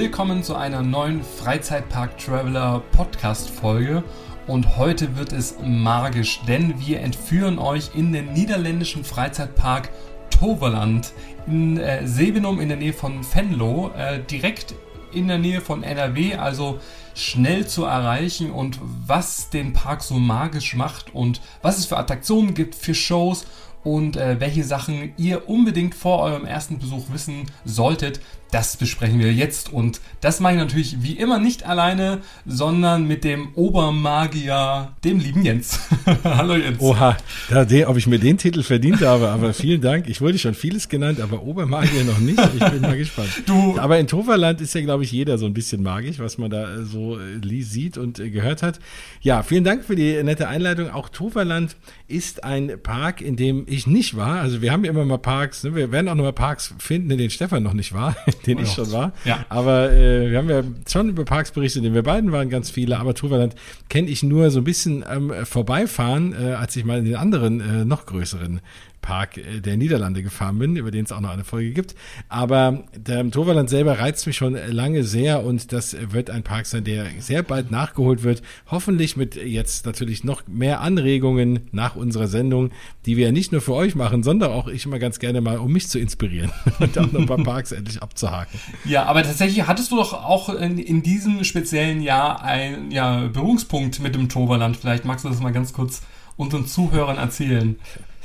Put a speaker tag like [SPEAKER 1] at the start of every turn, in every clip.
[SPEAKER 1] Willkommen zu einer neuen Freizeitpark Traveler Podcast Folge. Und heute wird es magisch, denn wir entführen euch in den niederländischen Freizeitpark Toverland in äh, Sebenum in der Nähe von Venlo, äh, direkt in der Nähe von NRW, also schnell zu erreichen und was den Park so magisch macht und was es für Attraktionen gibt, für Shows und äh, welche Sachen ihr unbedingt vor eurem ersten Besuch wissen solltet, das besprechen wir jetzt und das mache ich natürlich wie immer nicht alleine, sondern mit dem Obermagier, dem lieben Jens.
[SPEAKER 2] Hallo Jens. Oha, ja, den, ob ich mir den Titel verdient habe, aber vielen Dank. Ich wurde schon vieles genannt, aber Obermagier noch nicht. Ich bin mal gespannt. Du. Aber in Toverland ist ja, glaube ich, jeder so ein bisschen magisch, was man da äh, so äh, sieht und äh, gehört hat. Ja, vielen Dank für die nette Einleitung. Auch Toverland ist ein Park, in dem ich nicht war. Also wir haben ja immer mal Parks, ne? wir werden auch noch mal Parks finden, in denen Stefan noch nicht war den ich schon war. Ja. Aber äh, wir haben ja schon über Parks berichtet, in denen wir beiden waren, ganz viele. Aber Toverland kenne ich nur so ein bisschen ähm, vorbeifahren, äh, als ich mal in den anderen, äh, noch größeren Park äh, der Niederlande gefahren bin, über den es auch noch eine Folge gibt. Aber der Toverland selber reizt mich schon lange sehr und das wird ein Park sein, der sehr bald nachgeholt wird. Hoffentlich mit jetzt natürlich noch mehr Anregungen nach unserer Sendung, die wir ja nicht nur für euch machen, sondern auch ich immer ganz gerne mal, um mich zu inspirieren und auch noch ein paar Parks endlich abzuhaken.
[SPEAKER 1] Ja, aber tatsächlich hattest du doch auch in, in diesem speziellen Jahr einen ja, Berührungspunkt mit dem Toverland. Vielleicht magst du das mal ganz kurz unseren Zuhörern erzählen.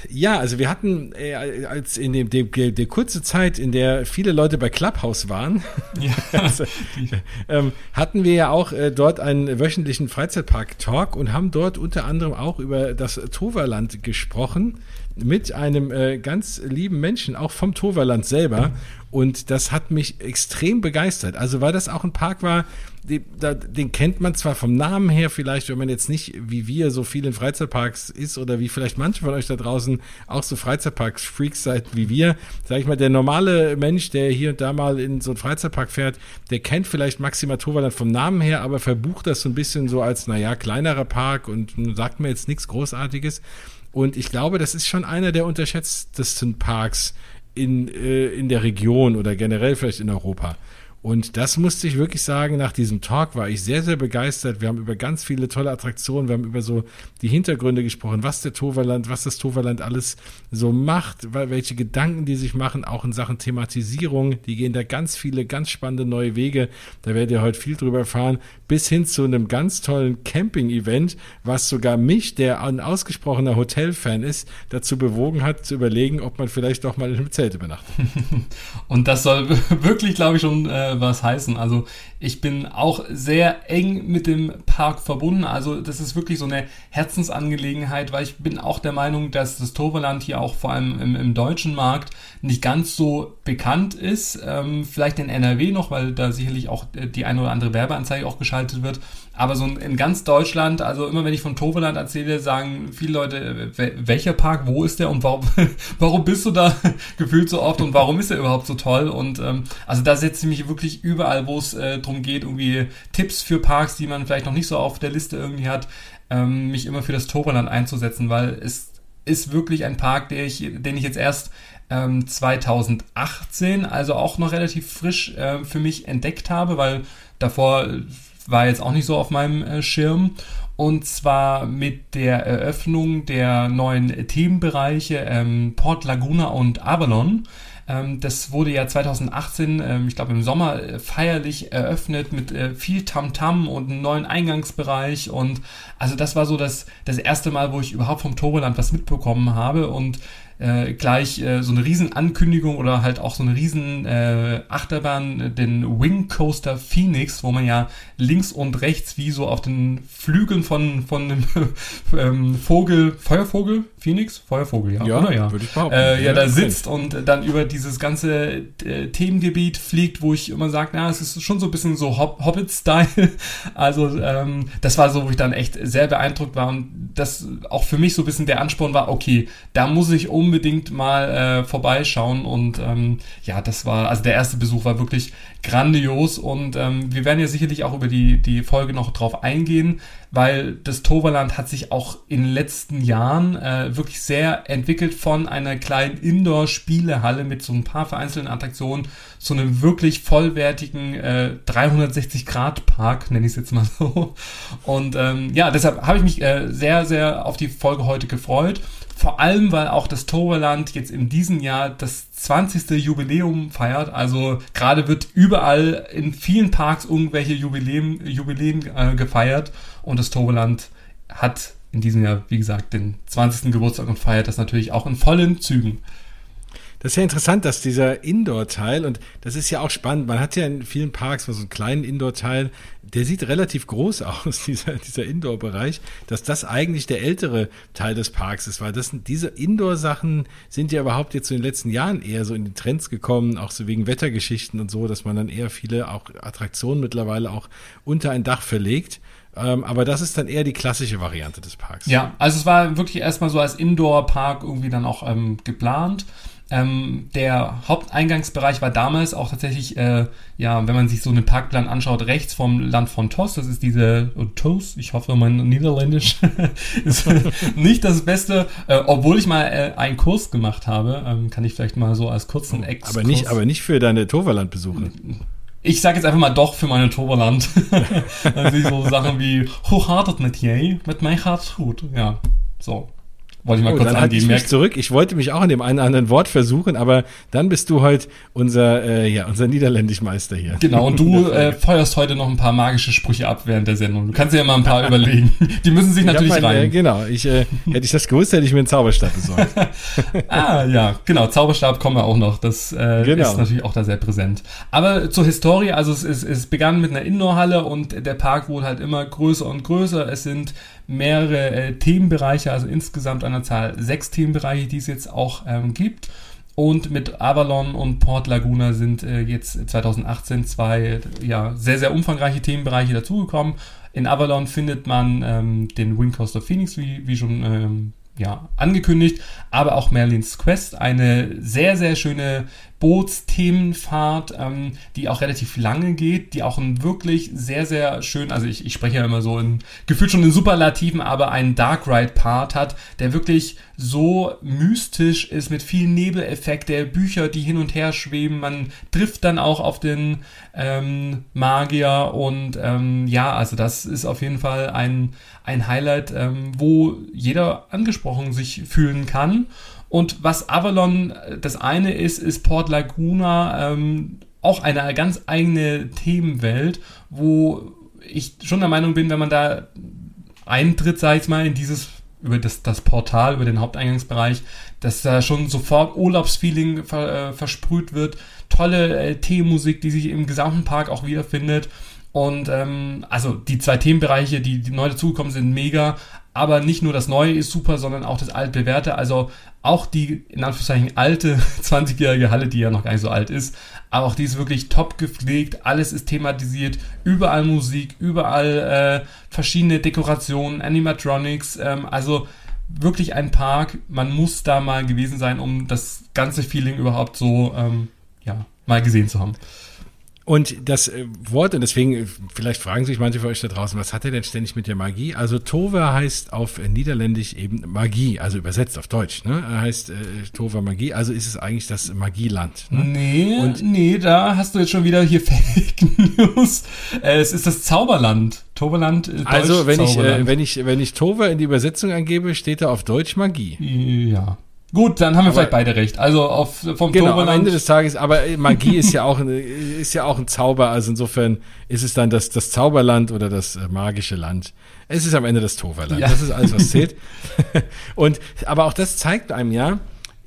[SPEAKER 2] Ja, also wir hatten äh, als in dem, dem, der kurze Zeit, in der viele Leute bei Clubhouse waren, ja, also, ähm, hatten wir ja auch äh, dort einen wöchentlichen Freizeitpark-Talk und haben dort unter anderem auch über das Toverland gesprochen mit einem äh, ganz lieben Menschen, auch vom Toverland selber. Und das hat mich extrem begeistert. Also weil das auch ein Park war, den kennt man zwar vom Namen her vielleicht, wenn man jetzt nicht wie wir so viel in Freizeitparks ist oder wie vielleicht manche von euch da draußen auch so Freizeitparks-Freaks seid wie wir. Sag ich mal, der normale Mensch, der hier und da mal in so einen Freizeitpark fährt, der kennt vielleicht Maxima Toverland vom Namen her, aber verbucht das so ein bisschen so als, naja, kleinerer Park und sagt mir jetzt nichts Großartiges. Und ich glaube, das ist schon einer der unterschätztesten Parks in, äh, in der Region oder generell vielleicht in Europa. Und das musste ich wirklich sagen, nach diesem Talk war ich sehr, sehr begeistert. Wir haben über ganz viele tolle Attraktionen, wir haben über so die Hintergründe gesprochen, was der Toverland, was das Toverland alles so macht, welche Gedanken die sich machen, auch in Sachen Thematisierung. Die gehen da ganz viele, ganz spannende neue Wege. Da werdet ihr heute viel drüber erfahren, bis hin zu einem ganz tollen Camping-Event, was sogar mich, der ein ausgesprochener Hotelfan ist, dazu bewogen hat, zu überlegen, ob man vielleicht doch mal in einem Zelt übernachtet.
[SPEAKER 1] Und das soll wirklich, glaube ich, schon äh was heißen. Also ich bin auch sehr eng mit dem Park verbunden. Also das ist wirklich so eine Herzensangelegenheit, weil ich bin auch der Meinung, dass das Toverland hier auch vor allem im, im deutschen Markt nicht ganz so bekannt ist. Ähm, vielleicht in NRW noch, weil da sicherlich auch die eine oder andere Werbeanzeige auch geschaltet wird. Aber so in ganz Deutschland, also immer wenn ich von Toverland erzähle, sagen viele Leute, welcher Park, wo ist der und warum, warum bist du da gefühlt so oft und warum ist er überhaupt so toll? Und ähm, also da setze ich mich wirklich überall, wo es äh, darum geht, irgendwie Tipps für Parks, die man vielleicht noch nicht so auf der Liste irgendwie hat, ähm, mich immer für das Toverland einzusetzen, weil es ist wirklich ein Park, der ich, den ich jetzt erst ähm, 2018, also auch noch relativ frisch äh, für mich entdeckt habe, weil davor war jetzt auch nicht so auf meinem äh, Schirm. Und zwar mit der Eröffnung der neuen Themenbereiche ähm, Port Laguna und Avalon. Ähm, das wurde ja 2018, ähm, ich glaube im Sommer, äh, feierlich eröffnet mit äh, viel Tamtam -Tam und einem neuen Eingangsbereich. Und also das war so das, das erste Mal, wo ich überhaupt vom Toreland was mitbekommen habe. Und äh, gleich äh, so eine Riesen-Ankündigung oder halt auch so eine riesen äh, Achterbahn, den Wing Coaster Phoenix, wo man ja links und rechts wie so auf den Flügeln von, von einem ähm, Vogel, Feuervogel, Phoenix? Feuervogel, ja,
[SPEAKER 2] ja oder ja? Würde ich behaupten.
[SPEAKER 1] Äh, ja, ja, da sitzt und dann über dieses ganze äh, Themengebiet fliegt, wo ich immer sage, na, es ist schon so ein bisschen so Hob Hobbit-Style. Also ähm, das war so, wo ich dann echt sehr beeindruckt war und das auch für mich so ein bisschen der Ansporn war, okay, da muss ich um unbedingt mal äh, vorbeischauen. Und ähm, ja, das war, also der erste Besuch war wirklich grandios. Und ähm, wir werden ja sicherlich auch über die, die Folge noch drauf eingehen, weil das Toverland hat sich auch in den letzten Jahren äh, wirklich sehr entwickelt von einer kleinen Indoor-Spielehalle mit so ein paar vereinzelten Attraktionen zu einem wirklich vollwertigen äh, 360-Grad-Park, nenne ich es jetzt mal so. Und ähm, ja, deshalb habe ich mich äh, sehr, sehr auf die Folge heute gefreut. Vor allem, weil auch das Toverland jetzt in diesem Jahr das 20. Jubiläum feiert. Also gerade wird überall in vielen Parks irgendwelche Jubiläen, Jubiläen äh, gefeiert. Und das Toverland hat in diesem Jahr, wie gesagt, den 20. Geburtstag und feiert das natürlich auch in vollen Zügen.
[SPEAKER 2] Das ist ja interessant, dass dieser Indoor-Teil, und das ist ja auch spannend, man hat ja in vielen Parks so einen kleinen Indoor-Teil, der sieht relativ groß aus, dieser, dieser Indoor-Bereich, dass das eigentlich der ältere Teil des Parks ist, weil das, diese Indoor-Sachen sind ja überhaupt jetzt so in den letzten Jahren eher so in die Trends gekommen, auch so wegen Wettergeschichten und so, dass man dann eher viele auch Attraktionen mittlerweile auch unter ein Dach verlegt. Ähm, aber das ist dann eher die klassische Variante des Parks.
[SPEAKER 1] Ja, also es war wirklich erstmal so als Indoor-Park irgendwie dann auch ähm, geplant. Ähm, der Haupteingangsbereich war damals auch tatsächlich, äh, ja, wenn man sich so einen Parkplan anschaut, rechts vom Land von Tos. Das ist diese oh, Tos. Ich hoffe, mein Niederländisch ist nicht das Beste. Äh, obwohl ich mal äh, einen Kurs gemacht habe, ähm, kann ich vielleicht mal so als kurzen
[SPEAKER 2] oh, Exkurs. Aber nicht, aber nicht für deine Toverland-Besuche.
[SPEAKER 1] Ich sage jetzt einfach mal doch für meine Toverland. Ich so Sachen wie, hoe gaat het met jij? Met mij gaat gut. Ja, so.
[SPEAKER 2] Wollte ich mal oh, kurz dann angeben. Ich mich zurück. Ich wollte mich auch in dem einen oder anderen Wort versuchen, aber dann bist du heute unser, äh, ja, unser Niederländischmeister hier.
[SPEAKER 1] Genau, und du äh, feuerst heute noch ein paar magische Sprüche ab während der Sendung. Du kannst dir ja mal ein paar überlegen. Die müssen sich natürlich mein, rein.
[SPEAKER 2] Äh, genau, ich, äh, hätte ich das gewusst, hätte ich mir einen Zauberstab besorgt.
[SPEAKER 1] ah, ja, genau, Zauberstab kommen wir auch noch. Das äh, genau. ist natürlich auch da sehr präsent. Aber zur Historie, also es, es, es begann mit einer Indoorhalle und der Park wurde halt immer größer und größer. Es sind mehrere äh, Themenbereiche, also insgesamt an der Zahl sechs Themenbereiche, die es jetzt auch ähm, gibt. Und mit Avalon und Port Laguna sind äh, jetzt 2018 zwei ja, sehr, sehr umfangreiche Themenbereiche dazugekommen. In Avalon findet man ähm, den Wind Coaster Phoenix, wie, wie schon ähm, ja, angekündigt, aber auch Merlins Quest, eine sehr, sehr schöne Bootsthemenfahrt, ähm, die auch relativ lange geht, die auch ein wirklich sehr, sehr schön, also ich, ich spreche ja immer so in, gefühlt schon in Superlativen, aber einen Dark Ride Part hat, der wirklich so mystisch ist mit vielen Nebeleffekten, Bücher, die hin und her schweben, man trifft dann auch auf den ähm, Magier und ähm, ja, also das ist auf jeden Fall ein, ein Highlight, ähm, wo jeder angesprochen sich fühlen kann und was Avalon äh, das eine ist, ist Port Laguna ähm, auch eine ganz eigene Themenwelt, wo ich schon der Meinung bin, wenn man da eintritt, sag ich mal, in dieses über das, das Portal, über den Haupteingangsbereich, dass da schon sofort Urlaubsfeeling ver, äh, versprüht wird. Tolle äh, Themenmusik, die sich im gesamten Park auch wiederfindet. Und ähm, also die zwei Themenbereiche, die, die neu dazugekommen sind, mega. Aber nicht nur das Neue ist super, sondern auch das altbewährte. Also auch die, in Anführungszeichen, alte 20-jährige Halle, die ja noch gar nicht so alt ist, aber auch die ist wirklich top gepflegt, alles ist thematisiert, überall Musik, überall äh, verschiedene Dekorationen, Animatronics, ähm, also wirklich ein Park, man muss da mal gewesen sein, um das ganze Feeling überhaupt so, ähm, ja, mal gesehen zu haben.
[SPEAKER 2] Und das äh, Wort, und deswegen, äh, vielleicht fragen sich manche von euch da draußen, was hat er denn ständig mit der Magie? Also Tove heißt auf Niederländisch eben Magie, also übersetzt auf Deutsch, ne? Er heißt äh, Tove Magie, also ist es eigentlich das Magieland.
[SPEAKER 1] Ne? Nee, und nee, da hast du jetzt schon wieder hier Fake News. Äh, es ist das Zauberland. Toverland.
[SPEAKER 2] Deutsch, also wenn Zauberland. ich, äh, wenn ich, wenn ich Tove in die Übersetzung angebe, steht da auf Deutsch Magie.
[SPEAKER 1] Ja. Gut, dann haben wir aber, vielleicht beide recht. Also auf vom
[SPEAKER 2] genau, Toverland. am Ende des Tages, aber Magie ist ja auch ist ja auch ein Zauber, also insofern ist es dann das das Zauberland oder das äh, magische Land. Es ist am Ende das Toverland. Ja. Das ist alles, was zählt. Und aber auch das zeigt einem ja,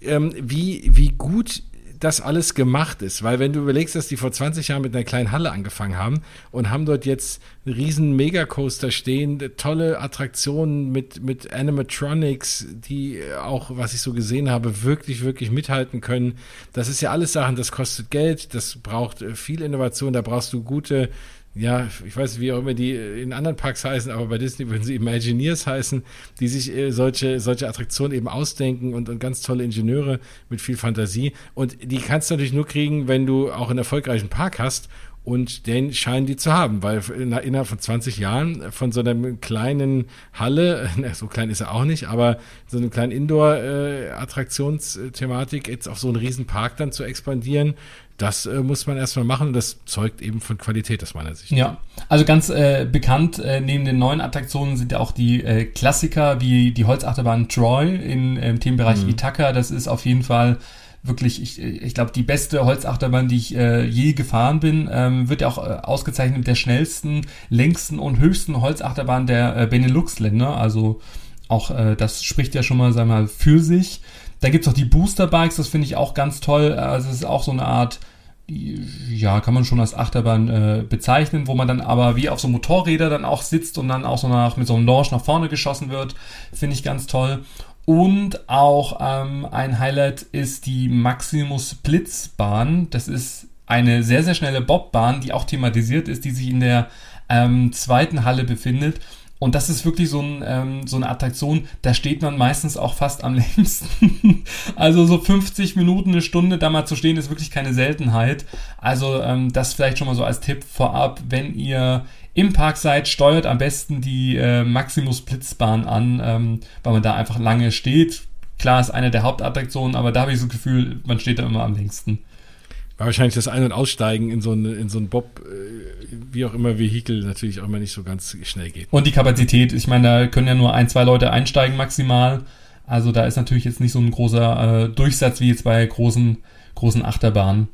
[SPEAKER 2] ähm, wie wie gut das alles gemacht ist. Weil wenn du überlegst, dass die vor 20 Jahren mit einer kleinen Halle angefangen haben und haben dort jetzt einen riesen Megacoaster stehen, tolle Attraktionen mit, mit Animatronics, die auch, was ich so gesehen habe, wirklich, wirklich mithalten können. Das ist ja alles Sachen, das kostet Geld, das braucht äh, viel Innovation, da brauchst du gute ja, ich weiß, wie auch immer die in anderen Parks heißen, aber bei Disney würden sie Imagineers heißen, die sich äh, solche, solche Attraktionen eben ausdenken und, und ganz tolle Ingenieure mit viel Fantasie. Und die kannst du natürlich nur kriegen, wenn du auch einen erfolgreichen Park hast. Und den scheinen die zu haben, weil innerhalb von 20 Jahren von so einer kleinen Halle, so klein ist er auch nicht, aber so eine kleine Indoor-Attraktionsthematik jetzt auf so einen riesen Park dann zu expandieren, das äh, muss man erstmal machen und das zeugt eben von Qualität aus meiner Sicht.
[SPEAKER 1] Ja, also ganz äh, bekannt äh, neben den neuen Attraktionen sind ja auch die äh, Klassiker wie die Holzachterbahn Troy im, im Themenbereich mhm. Ithaka. Das ist auf jeden Fall wirklich, ich, ich glaube, die beste Holzachterbahn, die ich äh, je gefahren bin, ähm, wird ja auch äh, ausgezeichnet mit der schnellsten, längsten und höchsten Holzachterbahn der äh, Benelux-Länder. Also auch äh, das spricht ja schon mal, sag mal, für sich. Da gibt's auch die Booster Bikes, das finde ich auch ganz toll. Also es ist auch so eine Art, ja, kann man schon als Achterbahn äh, bezeichnen, wo man dann aber wie auf so Motorräder dann auch sitzt und dann auch so nach, mit so einem Launch nach vorne geschossen wird. Finde ich ganz toll. Und auch ähm, ein Highlight ist die Maximus Blitzbahn. Das ist eine sehr, sehr schnelle Bobbahn, die auch thematisiert ist, die sich in der ähm, zweiten Halle befindet. Und das ist wirklich so, ein, ähm, so eine Attraktion, da steht man meistens auch fast am längsten. also so 50 Minuten, eine Stunde da mal zu stehen, ist wirklich keine Seltenheit. Also ähm, das vielleicht schon mal so als Tipp vorab, wenn ihr im Park seid, steuert am besten die äh, Maximus Blitzbahn an, ähm, weil man da einfach lange steht. Klar ist eine der Hauptattraktionen, aber da habe ich so das Gefühl, man steht da immer am längsten.
[SPEAKER 2] War wahrscheinlich das Ein- und Aussteigen in so ein, in so ein Bob, äh, wie auch immer, Vehikel natürlich auch immer nicht so ganz schnell geht.
[SPEAKER 1] Und die Kapazität, ich meine, da können ja nur ein, zwei Leute einsteigen maximal. Also da ist natürlich jetzt nicht so ein großer äh, Durchsatz wie jetzt bei großen, großen Achterbahnen.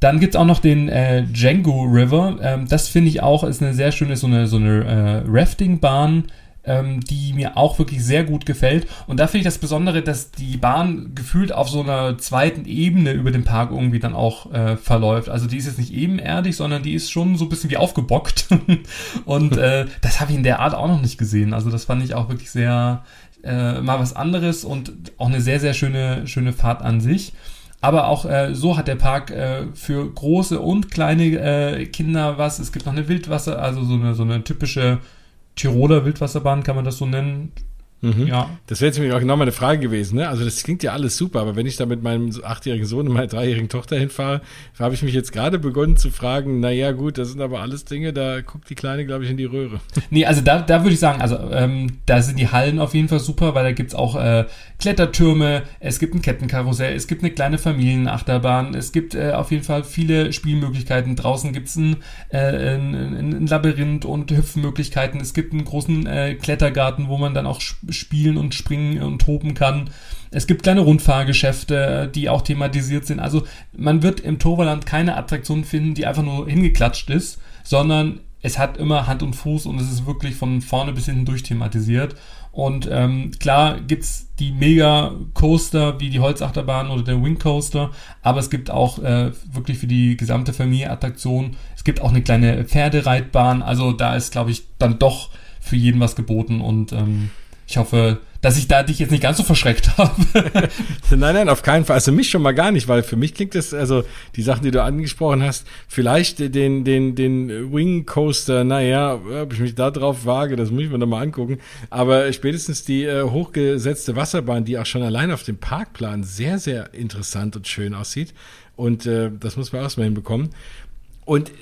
[SPEAKER 1] Dann gibt's auch noch den äh, Django River. Ähm, das finde ich auch ist eine sehr schöne, so eine, so eine äh, Rafting-Bahn ähm, die mir auch wirklich sehr gut gefällt. Und da finde ich das Besondere, dass die Bahn gefühlt auf so einer zweiten Ebene über den Park irgendwie dann auch äh, verläuft. Also die ist jetzt nicht ebenerdig, sondern die ist schon so ein bisschen wie aufgebockt. und äh, das habe ich in der Art auch noch nicht gesehen. Also das fand ich auch wirklich sehr äh, mal was anderes und auch eine sehr, sehr schöne, schöne Fahrt an sich. Aber auch äh, so hat der Park äh, für große und kleine äh, Kinder was. Es gibt noch eine Wildwasser, also so eine, so eine typische Tiroler Wildwasserbahn, kann man das so nennen?
[SPEAKER 2] Mhm. Ja. Das wäre jetzt nämlich auch genau meine Frage gewesen. Ne? Also das klingt ja alles super, aber wenn ich da mit meinem achtjährigen Sohn und meiner dreijährigen Tochter hinfahre, habe ich mich jetzt gerade begonnen zu fragen, naja gut, das sind aber alles Dinge, da guckt die Kleine, glaube ich, in die Röhre.
[SPEAKER 1] Nee, also da, da würde ich sagen, also ähm, da sind die Hallen auf jeden Fall super, weil da gibt's auch äh, Klettertürme, es gibt ein Kettenkarussell, es gibt eine kleine Familienachterbahn, es gibt äh, auf jeden Fall viele Spielmöglichkeiten. Draußen gibt's ein, äh, ein, ein Labyrinth und Hüpfmöglichkeiten, es gibt einen großen äh, Klettergarten, wo man dann auch spielen und springen und toben kann. Es gibt kleine Rundfahrgeschäfte, die auch thematisiert sind. Also man wird im Toverland keine Attraktion finden, die einfach nur hingeklatscht ist, sondern es hat immer Hand und Fuß und es ist wirklich von vorne bis hinten durch thematisiert. Und ähm, klar gibt's die Mega-Coaster wie die Holzachterbahn oder der Wing Coaster, aber es gibt auch äh, wirklich für die gesamte Familie Attraktionen. Es gibt auch eine kleine Pferdereitbahn, also da ist, glaube ich, dann doch für jeden was geboten und ähm, ich hoffe, dass ich da dich jetzt nicht ganz so verschreckt habe.
[SPEAKER 2] nein, nein, auf keinen Fall. Also mich schon mal gar nicht, weil für mich klingt das, also die Sachen, die du angesprochen hast, vielleicht den, den, den Wing Coaster, naja, ob ich mich da drauf wage, das muss ich mir nochmal angucken. Aber spätestens die äh, hochgesetzte Wasserbahn, die auch schon allein auf dem Parkplan sehr, sehr interessant und schön aussieht. Und äh, das muss man erstmal hinbekommen. Und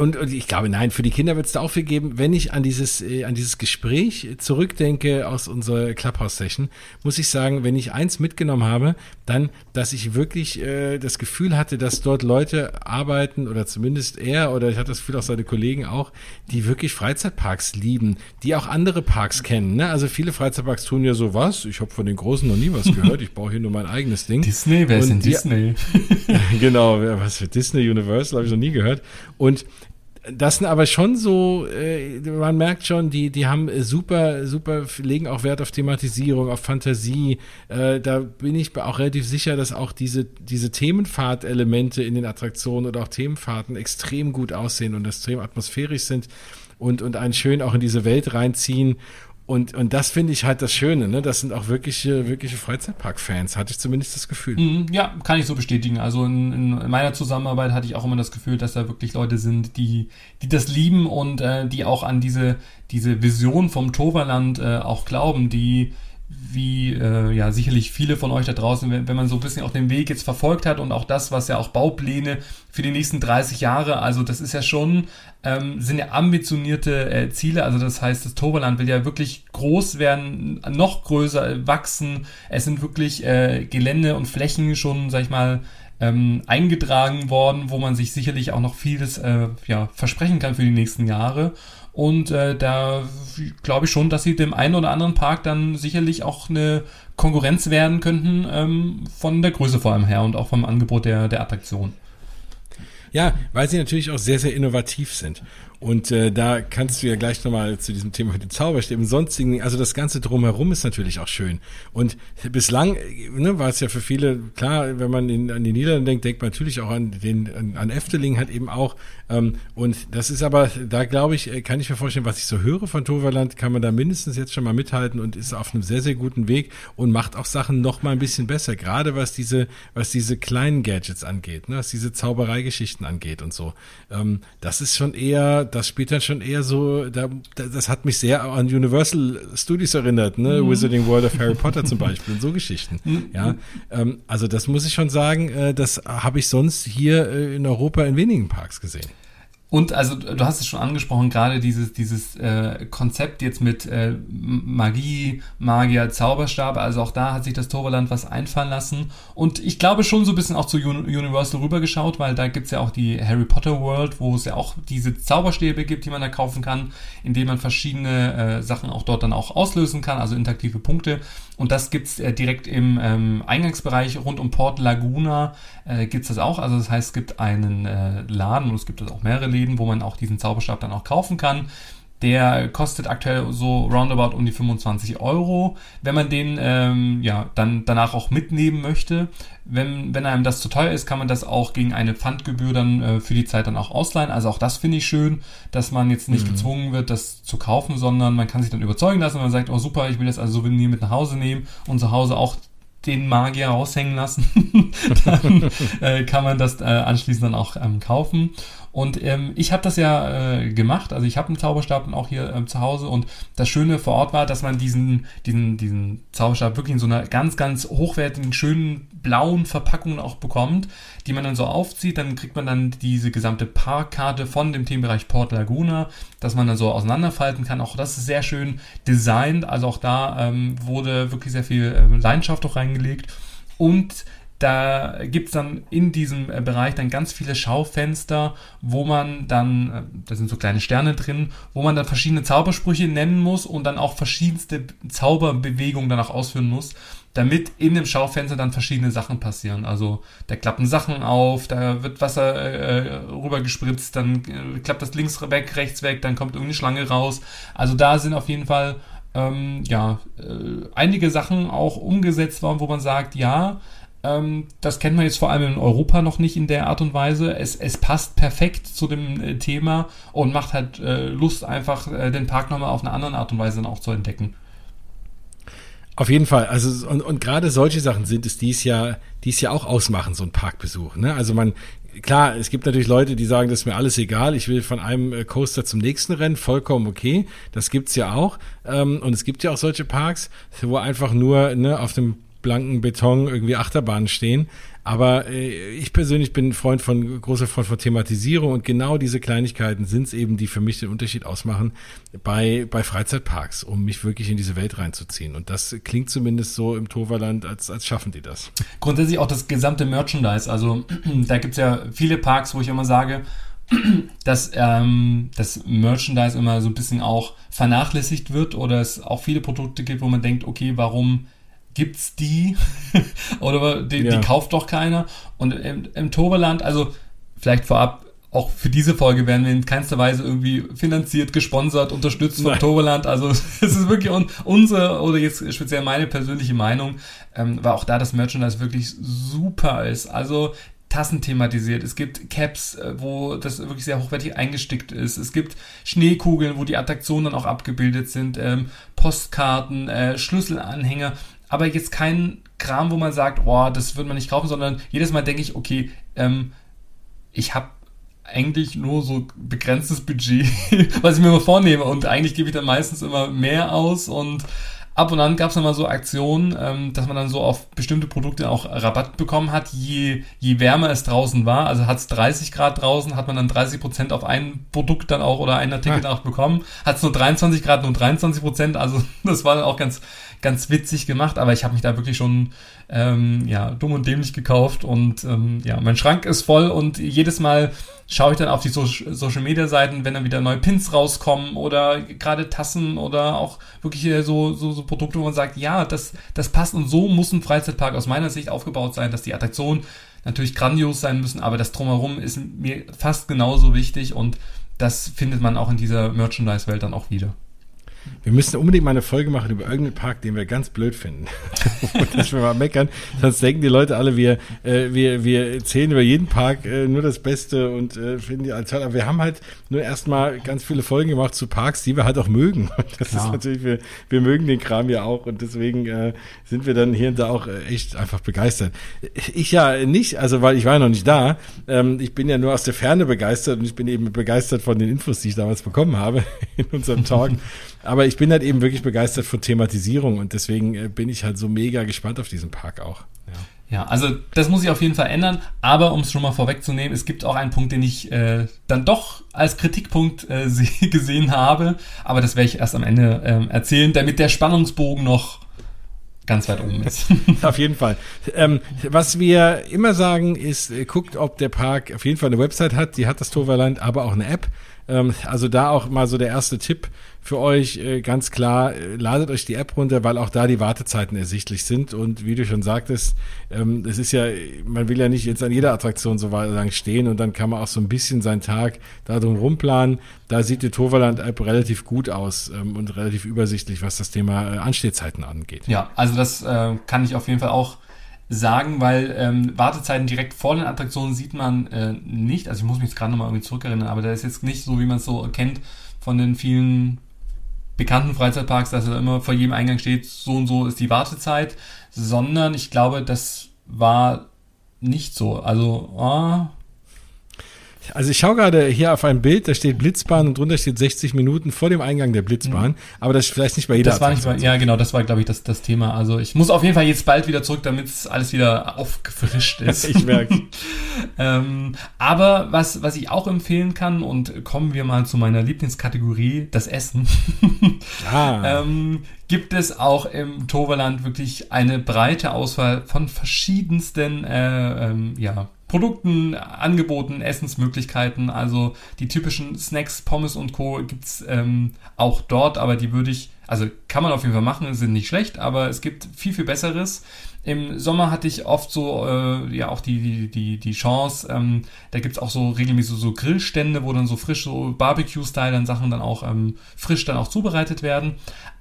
[SPEAKER 2] und, und ich glaube, nein, für die Kinder wird es da auch viel geben. Wenn ich an dieses, äh, an dieses Gespräch zurückdenke aus unserer Clubhouse-Session, muss ich sagen, wenn ich eins mitgenommen habe, dann, dass ich wirklich äh, das Gefühl hatte, dass dort Leute arbeiten oder zumindest er oder ich hatte das Gefühl auch seine Kollegen auch, die wirklich Freizeitparks lieben, die auch andere Parks kennen. Ne? Also viele Freizeitparks tun ja so was. Ich habe von den Großen noch nie was gehört. Ich baue hier nur mein eigenes Ding.
[SPEAKER 1] Disney, wer ist denn Disney?
[SPEAKER 2] genau, was für Disney Universal habe ich noch nie gehört. Und das sind aber schon so, äh, man merkt schon, die, die haben super, super, legen auch Wert auf Thematisierung, auf Fantasie. Äh, da bin ich auch relativ sicher, dass auch diese, diese Themenfahrtelemente in den Attraktionen oder auch Themenfahrten extrem gut aussehen und extrem atmosphärisch sind und, und einen schön auch in diese Welt reinziehen. Und, und das finde ich halt das Schöne, ne? Das sind auch wirkliche, wirkliche Freizeitpark-Fans, hatte ich zumindest das Gefühl.
[SPEAKER 1] Mhm, ja, kann ich so bestätigen. Also in, in, meiner Zusammenarbeit hatte ich auch immer das Gefühl, dass da wirklich Leute sind, die, die das lieben und äh, die auch an diese, diese Vision vom Toverland äh, auch glauben, die wie äh, ja sicherlich viele von euch da draußen, wenn, wenn man so ein bisschen auch den Weg jetzt verfolgt hat und auch das, was ja auch Baupläne für die nächsten 30 Jahre, also das ist ja schon, ähm, sind ja ambitionierte äh, Ziele, also das heißt, das Toverland will ja wirklich groß werden, noch größer äh, wachsen, es sind wirklich äh, Gelände und Flächen schon, sag ich mal, ähm, eingetragen worden, wo man sich sicherlich auch noch vieles äh, ja, versprechen kann für die nächsten Jahre. Und äh, da glaube ich schon, dass sie dem einen oder anderen Park dann sicherlich auch eine Konkurrenz werden könnten, ähm, von der Größe vor allem her und auch vom Angebot der, der Attraktion.
[SPEAKER 2] Ja, weil sie natürlich auch sehr, sehr innovativ sind. Und äh, da kannst du ja gleich nochmal zu diesem Thema mit den Zauberstäben, sonstigen, also das Ganze drumherum ist natürlich auch schön. Und bislang ne, war es ja für viele, klar, wenn man in, an die Niederlande denkt, denkt man natürlich auch an den an, an Efteling halt eben auch. Ähm, und das ist aber, da glaube ich, äh, kann ich mir vorstellen, was ich so höre von Toverland, kann man da mindestens jetzt schon mal mithalten und ist auf einem sehr, sehr guten Weg und macht auch Sachen noch mal ein bisschen besser, gerade was diese, was diese kleinen Gadgets angeht, ne, was diese Zaubereigeschichten angeht und so. Ähm, das ist schon eher das spielt dann schon eher so, da, das hat mich sehr an Universal Studios erinnert, ne? Mhm. Wizarding World of Harry Potter zum Beispiel und so Geschichten. Mhm. Ja, ähm, also das muss ich schon sagen, äh, das habe ich sonst hier äh, in Europa in wenigen Parks gesehen.
[SPEAKER 1] Und also du hast es schon angesprochen, gerade dieses, dieses äh, Konzept jetzt mit äh, Magie, Magier, Zauberstab, also auch da hat sich das Toverland was einfallen lassen. Und ich glaube schon so ein bisschen auch zu Universal rübergeschaut, weil da gibt's ja auch die Harry Potter World, wo es ja auch diese Zauberstäbe gibt, die man da kaufen kann, indem man verschiedene äh, Sachen auch dort dann auch auslösen kann, also interaktive Punkte. Und das gibt's äh, direkt im ähm, Eingangsbereich rund um Port Laguna äh, gibt's das auch. Also das heißt, es gibt einen äh, Laden und es gibt auch mehrere Läden, wo man auch diesen Zauberstab dann auch kaufen kann. Der kostet aktuell so roundabout um die 25 Euro, wenn man den ähm, ja dann danach auch mitnehmen möchte. Wenn, wenn einem das zu teuer ist, kann man das auch gegen eine Pfandgebühr dann äh, für die Zeit dann auch ausleihen. Also auch das finde ich schön, dass man jetzt nicht mhm. gezwungen wird, das zu kaufen, sondern man kann sich dann überzeugen lassen. Man sagt, oh super, ich will das also Souvenir mit nach Hause nehmen und zu Hause auch den Magier raushängen lassen, dann äh, kann man das äh, anschließend dann auch ähm, kaufen. Und ähm, ich habe das ja äh, gemacht, also ich habe einen Zauberstab auch hier ähm, zu Hause. Und das Schöne vor Ort war, dass man diesen, diesen, diesen Zauberstab wirklich in so einer ganz, ganz hochwertigen, schönen blauen Verpackung auch bekommt, die man dann so aufzieht, dann kriegt man dann diese gesamte Parkkarte von dem Themenbereich Port Laguna, dass man dann so auseinanderfalten kann. Auch das ist sehr schön designt, also auch da ähm, wurde wirklich sehr viel ähm, Leidenschaft auch reingelegt. Und da gibt's dann in diesem äh, Bereich dann ganz viele Schaufenster, wo man dann, äh, da sind so kleine Sterne drin, wo man dann verschiedene Zaubersprüche nennen muss und dann auch verschiedenste Zauberbewegungen dann auch ausführen muss, damit in dem Schaufenster dann verschiedene Sachen passieren. Also da klappen Sachen auf, da wird Wasser äh, rüber gespritzt, dann äh, klappt das links weg, rechts weg, dann kommt irgendeine Schlange raus. Also da sind auf jeden Fall ähm, ja äh, einige Sachen auch umgesetzt worden, wo man sagt, ja, das kennt man jetzt vor allem in Europa noch nicht in der Art und Weise. Es, es passt perfekt zu dem äh, Thema und macht halt äh, Lust, einfach äh, den Park nochmal auf eine andere Art und Weise dann auch zu entdecken.
[SPEAKER 2] Auf jeden Fall. Also, und, und gerade solche Sachen sind es, die es ja, die es ja auch ausmachen, so ein Parkbesuch. Ne? Also man, klar, es gibt natürlich Leute, die sagen, das ist mir alles egal, ich will von einem Coaster zum nächsten rennen, vollkommen okay. Das gibt's ja auch. Ähm, und es gibt ja auch solche Parks, wo einfach nur ne, auf dem blanken Beton irgendwie Achterbahnen stehen. Aber äh, ich persönlich bin Freund von, großer Freund von Thematisierung und genau diese Kleinigkeiten sind es eben, die für mich den Unterschied ausmachen bei, bei Freizeitparks, um mich wirklich in diese Welt reinzuziehen. Und das klingt zumindest so im Toverland, als, als schaffen die das.
[SPEAKER 1] Grundsätzlich auch das gesamte Merchandise. Also da gibt's ja viele Parks, wo ich immer sage, dass ähm, das Merchandise immer so ein bisschen auch vernachlässigt wird oder es auch viele Produkte gibt, wo man denkt, okay, warum gibt's die? Oder die, ja. die, kauft doch keiner. Und im, im Toberland, also vielleicht vorab, auch für diese Folge werden wir in keinster Weise irgendwie finanziert, gesponsert, unterstützt vom Toberland. Also es ist wirklich un unsere oder jetzt speziell meine persönliche Meinung, ähm, weil auch da das Merchandise wirklich super ist. Also Tassen thematisiert, es gibt Caps, äh, wo das wirklich sehr hochwertig eingestickt ist, es gibt Schneekugeln, wo die Attraktionen dann auch abgebildet sind, ähm, Postkarten, äh, Schlüsselanhänger, aber jetzt kein Kram, wo man sagt, oh, das würde man nicht kaufen, sondern jedes Mal denke ich, okay, ähm, ich habe eigentlich nur so begrenztes Budget, was ich mir immer vornehme und eigentlich gebe ich dann meistens immer mehr aus und ab und an gab es dann mal so Aktionen, ähm, dass man dann so auf bestimmte Produkte auch Rabatt bekommen hat, je, je wärmer es draußen war. Also hat es 30 Grad draußen, hat man dann 30 Prozent auf ein Produkt dann auch oder ein Artikel ah. auch bekommen. Hat es nur 23 Grad, nur 23 Prozent. Also das war dann auch ganz, ganz witzig gemacht, aber ich habe mich da wirklich schon ähm, ja, dumm und dämlich gekauft und ähm, ja, mein Schrank ist voll und jedes Mal schaue ich dann auf die so Social Media Seiten, wenn dann wieder neue Pins rauskommen oder gerade Tassen oder auch wirklich so, so, so Produkte, wo man sagt, ja, das, das passt und so muss ein Freizeitpark aus meiner Sicht aufgebaut sein, dass die Attraktionen natürlich grandios sein müssen, aber das drumherum ist mir fast genauso wichtig und das findet man auch in dieser Merchandise-Welt dann auch wieder.
[SPEAKER 2] Wir müssen unbedingt mal eine Folge machen über irgendeinen Park, den wir ganz blöd finden. dass wir mal meckern. Sonst denken die Leute alle, wir, äh, wir, wir erzählen über jeden Park äh, nur das Beste und äh, finden die als toll. Aber wir haben halt nur erstmal ganz viele Folgen gemacht zu Parks, die wir halt auch mögen. Und das ja. ist natürlich, wir, wir mögen den Kram ja auch und deswegen äh, sind wir dann hier und da auch äh, echt einfach begeistert. Ich ja nicht, also weil ich war ja noch nicht da. Ähm, ich bin ja nur aus der Ferne begeistert und ich bin eben begeistert von den Infos, die ich damals bekommen habe in unserem Talk. Aber ich bin halt eben wirklich begeistert von Thematisierung und deswegen äh, bin ich halt so mega gespannt auf diesen Park auch.
[SPEAKER 1] Ja. ja also das muss sich auf jeden Fall ändern. Aber um es schon mal vorwegzunehmen, es gibt auch einen Punkt, den ich äh, dann doch als Kritikpunkt äh, gesehen habe. Aber das werde ich erst am Ende äh, erzählen, damit der Spannungsbogen noch ganz weit oben ist.
[SPEAKER 2] auf jeden Fall. Ähm, was wir immer sagen ist, äh, guckt, ob der Park auf jeden Fall eine Website hat. Die hat das Toverland, aber auch eine App. Ähm, also da auch mal so der erste Tipp für euch äh, ganz klar, äh, ladet euch die App runter, weil auch da die Wartezeiten ersichtlich sind. Und wie du schon sagtest, ähm, es ist ja, man will ja nicht jetzt an jeder Attraktion so lang stehen und dann kann man auch so ein bisschen seinen Tag da drum rumplanen. Da sieht die Toverland-App relativ gut aus ähm, und relativ übersichtlich, was das Thema äh, Anstehzeiten angeht.
[SPEAKER 1] Ja, also das kann ich auf jeden Fall auch sagen, weil ähm, Wartezeiten direkt vor den Attraktionen sieht man äh, nicht. Also ich muss mich jetzt gerade nochmal irgendwie zurückerinnern, aber da ist jetzt nicht so, wie man es so kennt von den vielen bekannten Freizeitparks, dass er immer vor jedem Eingang steht, so und so ist die Wartezeit, sondern ich glaube, das war nicht so. Also, oh,
[SPEAKER 2] also ich schaue gerade hier auf ein Bild, da steht Blitzbahn und drunter steht 60 Minuten vor dem Eingang der Blitzbahn, mhm. aber das ist vielleicht nicht bei jeder
[SPEAKER 1] das war nicht bei, Ja, genau, das war, glaube ich, das, das Thema. Also ich muss auf jeden Fall jetzt bald wieder zurück, damit es alles wieder aufgefrischt ist.
[SPEAKER 2] ich merke.
[SPEAKER 1] ähm, aber was, was ich auch empfehlen kann, und kommen wir mal zu meiner Lieblingskategorie, das Essen. ah. ähm, gibt es auch im Toverland wirklich eine breite Auswahl von verschiedensten äh, ähm, ja, Produkten, Angeboten, Essensmöglichkeiten. Also die typischen Snacks, Pommes und Co. gibt's ähm, auch dort, aber die würde ich, also kann man auf jeden Fall machen, sind nicht schlecht, aber es gibt viel, viel Besseres. Im Sommer hatte ich oft so, äh, ja, auch die, die, die, die Chance, ähm, da gibt's auch so regelmäßig so Grillstände, wo dann so frisch so Barbecue-Style dann Sachen dann auch ähm, frisch dann auch zubereitet werden.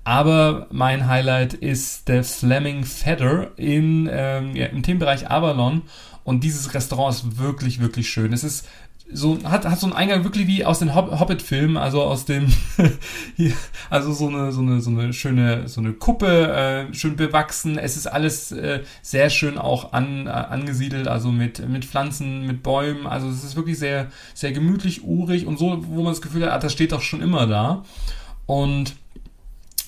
[SPEAKER 1] Aber mein Highlight ist der Fleming Feather in, ähm, ja, im Themenbereich Avalon. Und dieses Restaurant ist wirklich, wirklich schön. Es ist so, hat, hat so einen Eingang wirklich wie aus den Hobbit-Filmen, also aus dem, also so eine, so eine, so eine schöne, so eine Kuppe, äh, schön bewachsen. Es ist alles äh, sehr schön auch an, äh, angesiedelt, also mit, mit Pflanzen, mit Bäumen. Also es ist wirklich sehr, sehr gemütlich, urig und so, wo man das Gefühl hat, ah, das steht doch schon immer da. Und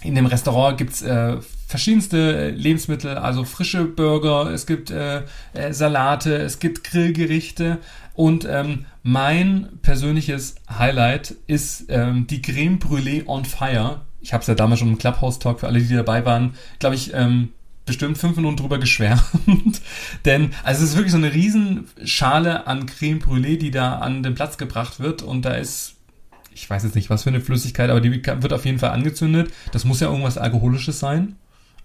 [SPEAKER 1] in dem Restaurant gibt's äh, verschiedenste Lebensmittel, also frische Burger, es gibt äh, äh, Salate, es gibt Grillgerichte und ähm, mein persönliches Highlight ist ähm, die Creme Brûlée on Fire. Ich habe es ja damals schon im Clubhouse-Talk für alle, die dabei waren, glaube ich, ähm, bestimmt fünf Minuten drüber geschwärmt. Denn also es ist wirklich so eine Riesenschale an Creme Brûlée, die da an den Platz gebracht wird und da ist ich weiß jetzt nicht, was für eine Flüssigkeit, aber die wird auf jeden Fall angezündet. Das muss ja irgendwas Alkoholisches sein.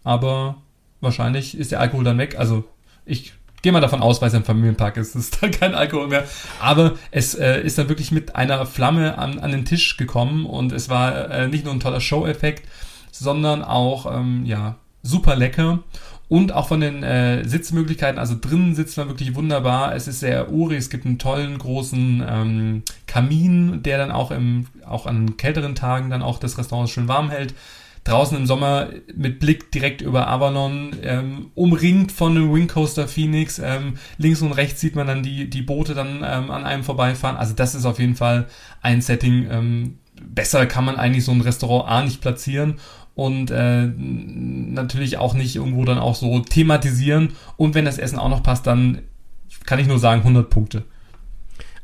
[SPEAKER 1] Aber wahrscheinlich ist der Alkohol dann weg. Also ich gehe mal davon aus, weil es ein Familienpark ist, ist da kein Alkohol mehr. Aber es äh, ist dann wirklich mit einer Flamme an, an den Tisch gekommen und es war äh, nicht nur ein toller Show-Effekt, sondern auch ähm, ja super lecker. Und auch von den äh, Sitzmöglichkeiten, also drinnen sitzt man wirklich wunderbar. Es ist sehr urig, es gibt einen tollen großen ähm, Kamin, der dann auch im, auch an kälteren Tagen dann auch das Restaurant schön warm hält draußen im Sommer mit Blick direkt über Avalon, ähm, umringt von einem Wing Coaster Phoenix. Ähm, links und rechts sieht man dann die, die Boote dann ähm, an einem vorbeifahren. Also das ist auf jeden Fall ein Setting. Ähm, besser kann man eigentlich so ein Restaurant A nicht platzieren und äh, natürlich auch nicht irgendwo dann auch so thematisieren. Und wenn das Essen auch noch passt, dann kann ich nur sagen 100 Punkte.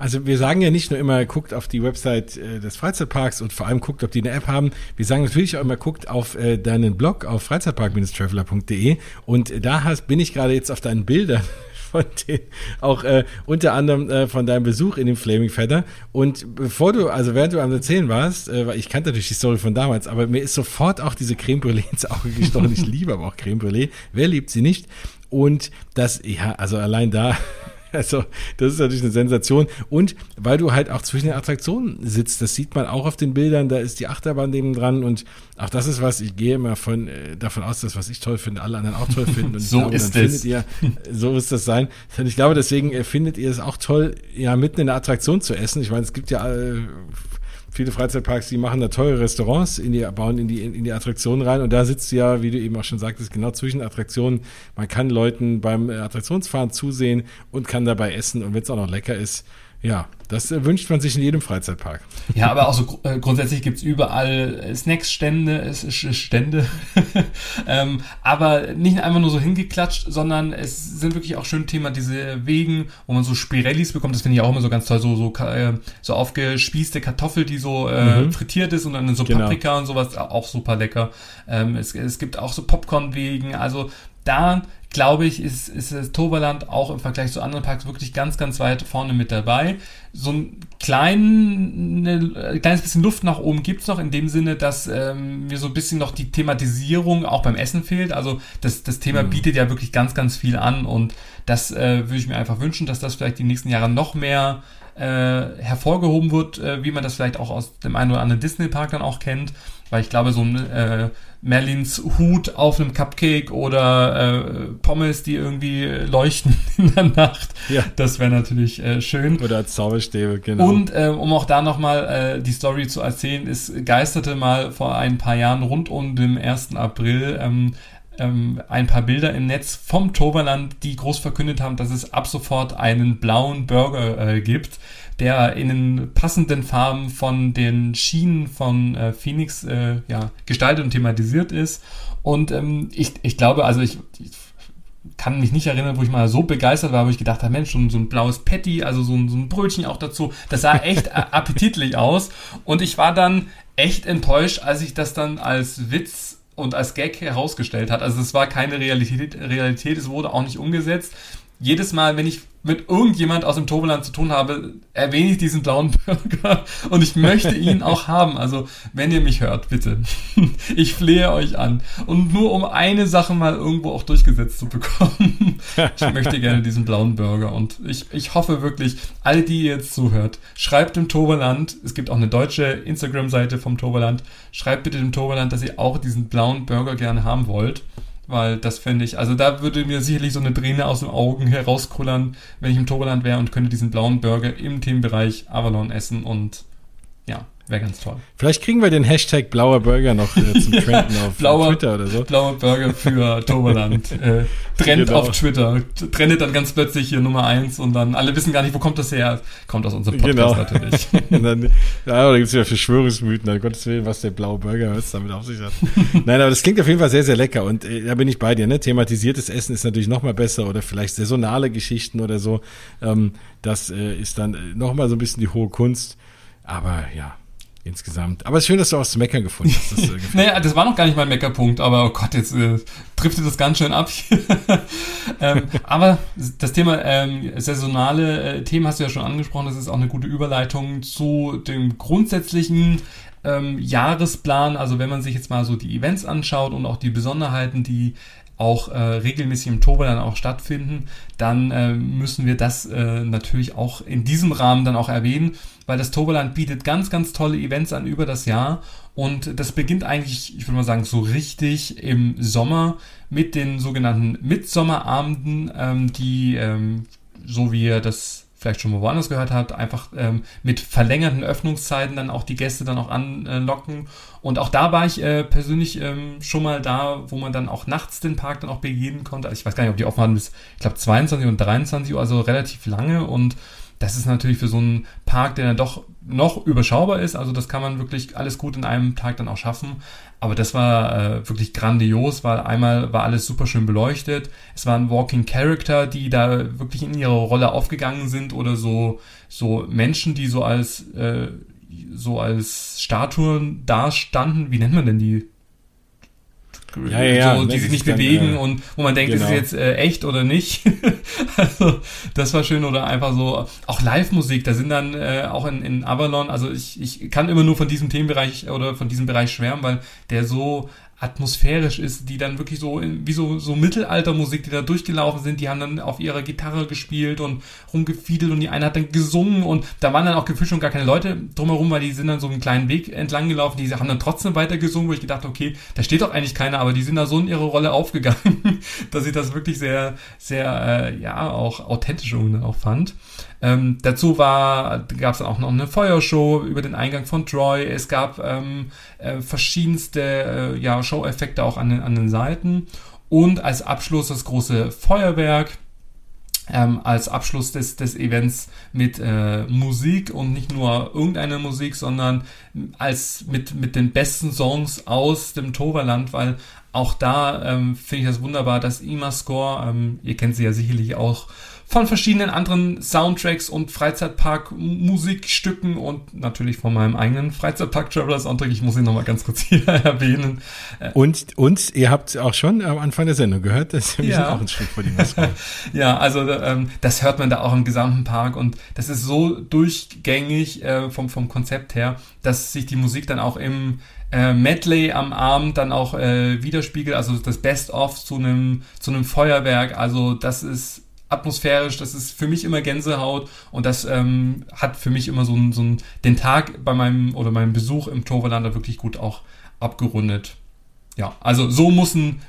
[SPEAKER 2] Also wir sagen ja nicht nur immer, guckt auf die Website äh, des Freizeitparks und vor allem guckt, ob die eine App haben. Wir sagen natürlich auch immer, guckt auf äh, deinen Blog auf freizeitpark-traveler.de und da hast, bin ich gerade jetzt auf deinen Bildern von den, auch äh, unter anderem äh, von deinem Besuch in dem Flaming Feather. Und bevor du, also während du am Erzählen warst, äh, weil ich kannte natürlich die Story von damals, aber mir ist sofort auch diese Creme Brûlée ins Auge gestochen. ich liebe aber auch Creme Brûlée. Wer liebt sie nicht? Und das, ja, also allein da Also, das ist natürlich eine Sensation. Und weil du halt auch zwischen den Attraktionen sitzt, das sieht man auch auf den Bildern, da ist die Achterbahn neben dran und auch das ist was, ich gehe immer von, äh, davon aus, dass was ich toll finde, alle anderen auch toll finden. Und
[SPEAKER 1] so
[SPEAKER 2] glaube,
[SPEAKER 1] ist es.
[SPEAKER 2] Ihr, so ist das sein. Und ich glaube, deswegen äh, findet ihr es auch toll, ja, mitten in der Attraktion zu essen. Ich meine, es gibt ja äh, viele Freizeitparks, die machen da teure Restaurants, in die, bauen in die, in die Attraktionen rein und da sitzt ja, wie du eben auch schon sagtest, genau zwischen Attraktionen. Man kann Leuten beim Attraktionsfahren zusehen und kann dabei essen und wenn es auch noch lecker ist, ja, das wünscht man sich in jedem Freizeitpark.
[SPEAKER 1] Ja, aber auch so äh, grundsätzlich gibt's überall Snacks-Stände, Stände, ähm, aber nicht einfach nur so hingeklatscht, sondern es sind wirklich auch schön Thema diese Wegen, wo man so Spirellis bekommt, das finde ich auch immer so ganz toll, so, so, äh, so aufgespießte Kartoffel, die so äh, mhm. frittiert ist und dann so genau. Paprika und sowas, auch super lecker. Ähm, es, es gibt auch so Popcorn-Wegen, also da glaube ich, ist, ist das Toverland auch im Vergleich zu anderen Parks wirklich ganz, ganz weit vorne mit dabei. So ein klein, eine, kleines bisschen Luft nach oben gibt's noch in dem Sinne, dass ähm, mir so ein bisschen noch die Thematisierung auch beim Essen fehlt. Also das, das Thema mhm. bietet ja wirklich ganz, ganz viel an und das äh, würde ich mir einfach wünschen, dass das vielleicht die nächsten Jahre noch mehr äh, hervorgehoben wird, äh, wie man das vielleicht auch aus dem einen oder anderen Disney-Park dann auch kennt. Weil ich glaube, so ein äh, Merlins Hut auf einem Cupcake oder äh, Pommes, die irgendwie leuchten in der Nacht. Ja. Das wäre natürlich äh, schön.
[SPEAKER 2] Oder Zauberstäbe, genau.
[SPEAKER 1] Und äh, um auch da nochmal äh, die Story zu erzählen, es geisterte mal vor ein paar Jahren rund um den 1. April ähm, ähm, ein paar Bilder im Netz vom Toberland, die groß verkündet haben, dass es ab sofort einen blauen Burger äh, gibt der in den passenden Farben von den Schienen von äh, Phoenix äh, ja, gestaltet und thematisiert ist. Und ähm, ich, ich glaube, also ich, ich kann mich nicht erinnern, wo ich mal so begeistert war, wo ich gedacht habe, Mensch, so, so ein blaues Patty, also so ein, so ein Brötchen auch dazu. Das sah echt appetitlich aus. Und ich war dann echt enttäuscht, als ich das dann als Witz und als Gag herausgestellt hat. Also es war keine Realität, Realität, es wurde auch nicht umgesetzt. Jedes Mal, wenn ich mit irgendjemand aus dem Tobeland zu tun habe, erwähne ich diesen blauen Burger und ich möchte ihn auch haben. Also, wenn ihr mich hört, bitte. Ich flehe euch an. Und nur um eine Sache mal irgendwo auch durchgesetzt zu bekommen. Ich möchte gerne diesen blauen Burger und ich, ich hoffe wirklich, alle, die ihr jetzt zuhört, schreibt dem Toberland, es gibt auch eine deutsche Instagram-Seite vom Toberland, schreibt bitte dem Toberland, dass ihr auch diesen blauen Burger gerne haben wollt weil das fände ich, also da würde mir sicherlich so eine Träne aus den Augen herauskullern, wenn ich im Toberland wäre und könnte diesen blauen Burger im Themenbereich Avalon essen und Wäre ganz toll.
[SPEAKER 2] Vielleicht kriegen wir den Hashtag blauer Burger noch äh, zum Trenden auf
[SPEAKER 1] blauer,
[SPEAKER 2] Twitter oder so.
[SPEAKER 1] Blauer Burger für Toberland. äh, Trend genau. auf Twitter. Trendet dann ganz plötzlich hier Nummer eins und dann alle wissen gar nicht, wo kommt das her. Kommt aus unserem Podcast genau. natürlich.
[SPEAKER 2] und dann, ja, da gibt es ja Verschwörungsmythen, an Gottes Willen, was der blaue Burger was damit auf sich hat. Nein, aber das klingt auf jeden Fall sehr, sehr lecker und äh, da bin ich bei dir. Ne? Thematisiertes Essen ist natürlich noch mal besser oder vielleicht saisonale Geschichten oder so. Ähm, das äh, ist dann äh, noch mal so ein bisschen die hohe Kunst. Aber ja, insgesamt. Aber es ist schön, dass du auch das Meckern gefunden hast. Das,
[SPEAKER 1] äh, naja, das war noch gar nicht mein Meckerpunkt, aber oh Gott, jetzt äh, driftet das ganz schön ab. ähm, aber das Thema ähm, saisonale äh, Themen hast du ja schon angesprochen. Das ist auch eine gute Überleitung zu dem grundsätzlichen ähm, Jahresplan. Also wenn man sich jetzt mal so die Events anschaut und auch die Besonderheiten, die auch äh, regelmäßig im Toberland auch stattfinden, dann äh, müssen wir das äh, natürlich auch in diesem Rahmen dann auch erwähnen, weil das Toberland bietet ganz, ganz tolle Events an über das Jahr und das beginnt eigentlich, ich würde mal sagen, so richtig im Sommer mit den sogenannten Mitsommerabenden, ähm, die, ähm, so wie ihr das vielleicht schon mal woanders gehört habt, einfach ähm, mit verlängerten Öffnungszeiten dann auch die Gäste dann auch anlocken. Und auch da war ich äh, persönlich ähm, schon mal da, wo man dann auch nachts den Park dann auch begehen konnte. Also ich weiß gar nicht, ob die offen hatten bis, ich glaube, 22 und 23 Uhr, also relativ lange und das ist natürlich für so einen Park, der dann doch noch überschaubar ist. Also das kann man wirklich alles gut in einem Tag dann auch schaffen. Aber das war äh, wirklich grandios, weil einmal war alles super schön beleuchtet. Es waren Walking Character, die da wirklich in ihrer Rolle aufgegangen sind oder so so Menschen, die so als äh, so als Statuen dastanden. Wie nennt man denn die?
[SPEAKER 2] Ja, ja,
[SPEAKER 1] so, die sich nicht bewegen dann, äh, und wo man denkt, genau. ist es jetzt äh, echt oder nicht. also das war schön oder einfach so auch Live-Musik. Da sind dann äh, auch in, in Avalon, also ich, ich kann immer nur von diesem Themenbereich oder von diesem Bereich schwärmen, weil der so atmosphärisch ist, die dann wirklich so wie so, so Mittelaltermusik, die da durchgelaufen sind, die haben dann auf ihrer Gitarre gespielt und rumgefiedelt und die eine hat dann gesungen und da waren dann auch gefühlt schon gar keine Leute drumherum, weil die sind dann so einen kleinen Weg entlang gelaufen, die haben dann trotzdem weiter gesungen, wo ich gedacht, okay, da steht doch eigentlich keiner, aber die sind da so in ihre Rolle aufgegangen, dass ich das wirklich sehr, sehr, äh, ja, auch authentisch auch fand. Ähm, dazu war, gab es auch noch eine Feuershow über den Eingang von Troy. Es gab ähm, äh, verschiedenste äh, ja, Show-Effekte auch an den, an den Seiten. Und als Abschluss das große Feuerwerk. Ähm, als Abschluss des, des Events mit äh, Musik und nicht nur irgendeine Musik, sondern als mit, mit den besten Songs aus dem Toverland, weil auch da ähm, finde ich das wunderbar, dass IMA Score, ähm, ihr kennt sie ja sicherlich auch von verschiedenen anderen Soundtracks und Freizeitpark-Musikstücken und natürlich von meinem eigenen Freizeitpark-Traveler-Soundtrack. Ich muss ihn nochmal ganz kurz hier erwähnen.
[SPEAKER 2] Und, und ihr habt auch schon am Anfang der Sendung gehört, dass wir ja. sind auch ein Stück vor die Maske.
[SPEAKER 1] ja, also ähm, das hört man da auch im gesamten Park und das ist so durchgängig äh, vom, vom Konzept her, dass sich die Musik dann auch im äh, Medley am Abend dann auch äh, widerspiegelt, also das Best-of zu einem zu einem Feuerwerk. Also das ist atmosphärisch, das ist für mich immer Gänsehaut und das ähm, hat für mich immer so, ein, so ein, den Tag bei meinem oder meinem Besuch im Toverlander wirklich gut auch abgerundet. Ja, also so muss ein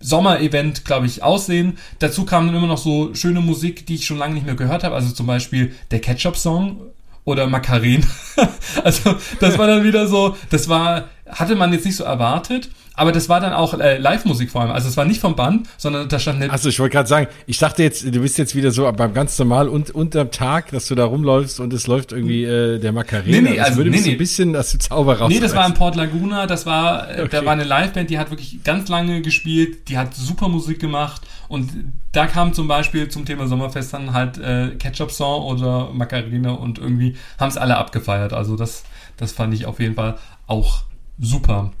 [SPEAKER 1] Sommer-Event, glaube ich, aussehen. Dazu kam dann immer noch so schöne Musik, die ich schon lange nicht mehr gehört habe. Also zum Beispiel der Ketchup-Song oder Macarin. also das war dann wieder so, das war, hatte man jetzt nicht so erwartet. Aber das war dann auch äh, Live-Musik vor allem. Also es war nicht vom Band, sondern da stand
[SPEAKER 2] eine. Also ich wollte gerade sagen, ich dachte jetzt, du bist jetzt wieder so beim ganz normal und unterm Tag, dass du da rumläufst und es läuft irgendwie äh, der Macarena. Nee, nee,
[SPEAKER 1] also würde
[SPEAKER 2] nee,
[SPEAKER 1] nee.
[SPEAKER 2] ein bisschen das Zauber raus.
[SPEAKER 1] Nee, das war in Port Laguna, das war, äh, okay. da war eine Liveband, die hat wirklich ganz lange gespielt, die hat super Musik gemacht und da kam zum Beispiel zum Thema Sommerfest dann halt äh, Ketchup Song oder Macarena und irgendwie haben es alle abgefeiert. Also das, das fand ich auf jeden Fall auch super.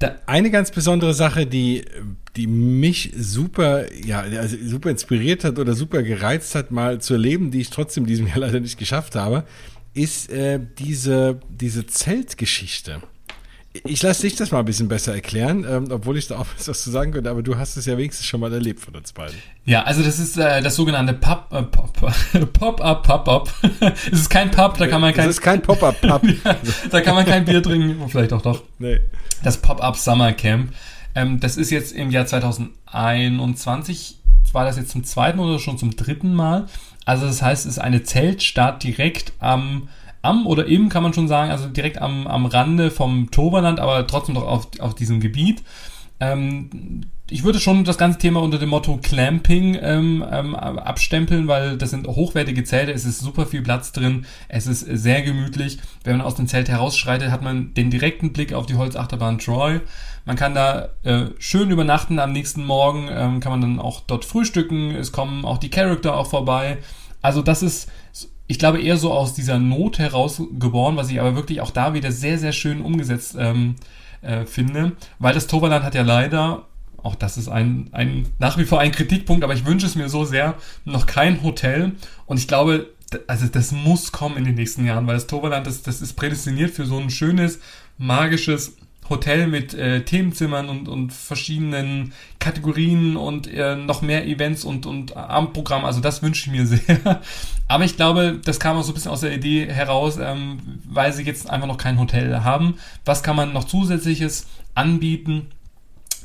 [SPEAKER 2] Da eine ganz besondere Sache, die, die mich super, ja, also super inspiriert hat oder super gereizt hat, mal zu erleben, die ich trotzdem diesem Jahr leider nicht geschafft habe, ist äh, diese, diese Zeltgeschichte. Ich lasse dich das mal ein bisschen besser erklären, ähm, obwohl ich da auch was zu sagen könnte, aber du hast es ja wenigstens schon mal erlebt von uns beiden.
[SPEAKER 1] Ja, also das ist äh, das sogenannte Pop, äh, Pop, Pop-up, Pop-up. es ist kein Pub, da kann man kein...
[SPEAKER 2] Es ist kein Pop-up, Pub.
[SPEAKER 1] ja, da kann man kein Bier trinken, vielleicht auch doch. Nee das Pop-Up Summer Camp. Ähm, das ist jetzt im Jahr 2021, war das jetzt zum zweiten oder schon zum dritten Mal. Also das heißt, es ist eine Zeltstadt direkt am, am oder im kann man schon sagen, also direkt am, am Rande vom Toberland, aber trotzdem doch auf, auf diesem Gebiet. Ähm, ich würde schon das ganze Thema unter dem Motto Clamping ähm, ähm, abstempeln, weil das sind hochwertige Zelte, es ist super viel Platz drin, es ist sehr gemütlich. Wenn man aus dem Zelt herausschreitet, hat man den direkten Blick auf die Holzachterbahn Troy. Man kann da äh, schön übernachten, am nächsten Morgen ähm, kann man dann auch dort frühstücken, es kommen auch die Charakter auch vorbei. Also das ist, ich glaube, eher so aus dieser Not heraus geboren, was ich aber wirklich auch da wieder sehr, sehr schön umgesetzt ähm, äh, finde, weil das Toverland hat ja leider auch das ist ein, ein nach wie vor ein Kritikpunkt, aber ich wünsche es mir so sehr, noch kein Hotel. Und ich glaube, also das muss kommen in den nächsten Jahren, weil das Toverland, das, das ist prädestiniert für so ein schönes, magisches Hotel mit äh, Themenzimmern und, und verschiedenen Kategorien und äh, noch mehr Events und, und Abendprogramm. Also das wünsche ich mir sehr. Aber ich glaube, das kam auch so ein bisschen aus der Idee heraus, ähm, weil sie jetzt einfach noch kein Hotel haben. Was kann man noch zusätzliches anbieten?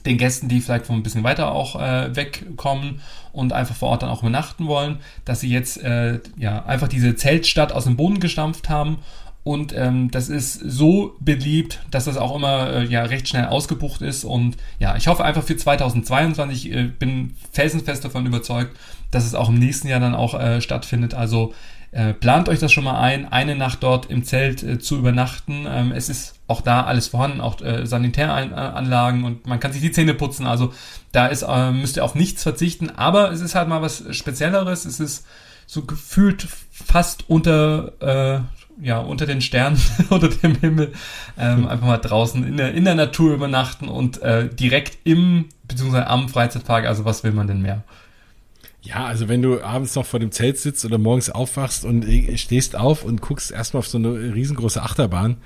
[SPEAKER 1] den Gästen, die vielleicht von ein bisschen weiter auch äh, wegkommen und einfach vor Ort dann auch übernachten wollen, dass sie jetzt äh, ja einfach diese Zeltstadt aus dem Boden gestampft haben und ähm, das ist so beliebt, dass das auch immer äh, ja recht schnell ausgebucht ist und ja, ich hoffe einfach für 2022, äh, bin felsenfest davon überzeugt, dass es auch im nächsten Jahr dann auch äh, stattfindet. Also äh, plant euch das schon mal ein, eine Nacht dort im Zelt äh, zu übernachten. Ähm, es ist auch da alles vorhanden, auch äh, Sanitäranlagen und man kann sich die Zähne putzen. Also da ist, äh, müsst ihr auf nichts verzichten. Aber es ist halt mal was Spezielleres. Es ist so gefühlt fast unter, äh, ja, unter den Sternen, unter dem Himmel, ähm, einfach mal draußen in der, in der Natur übernachten und äh, direkt im, beziehungsweise am Freizeitpark. Also was will man denn mehr?
[SPEAKER 2] Ja, also wenn du abends noch vor dem Zelt sitzt oder morgens aufwachst und stehst auf und guckst erstmal auf so eine riesengroße Achterbahn,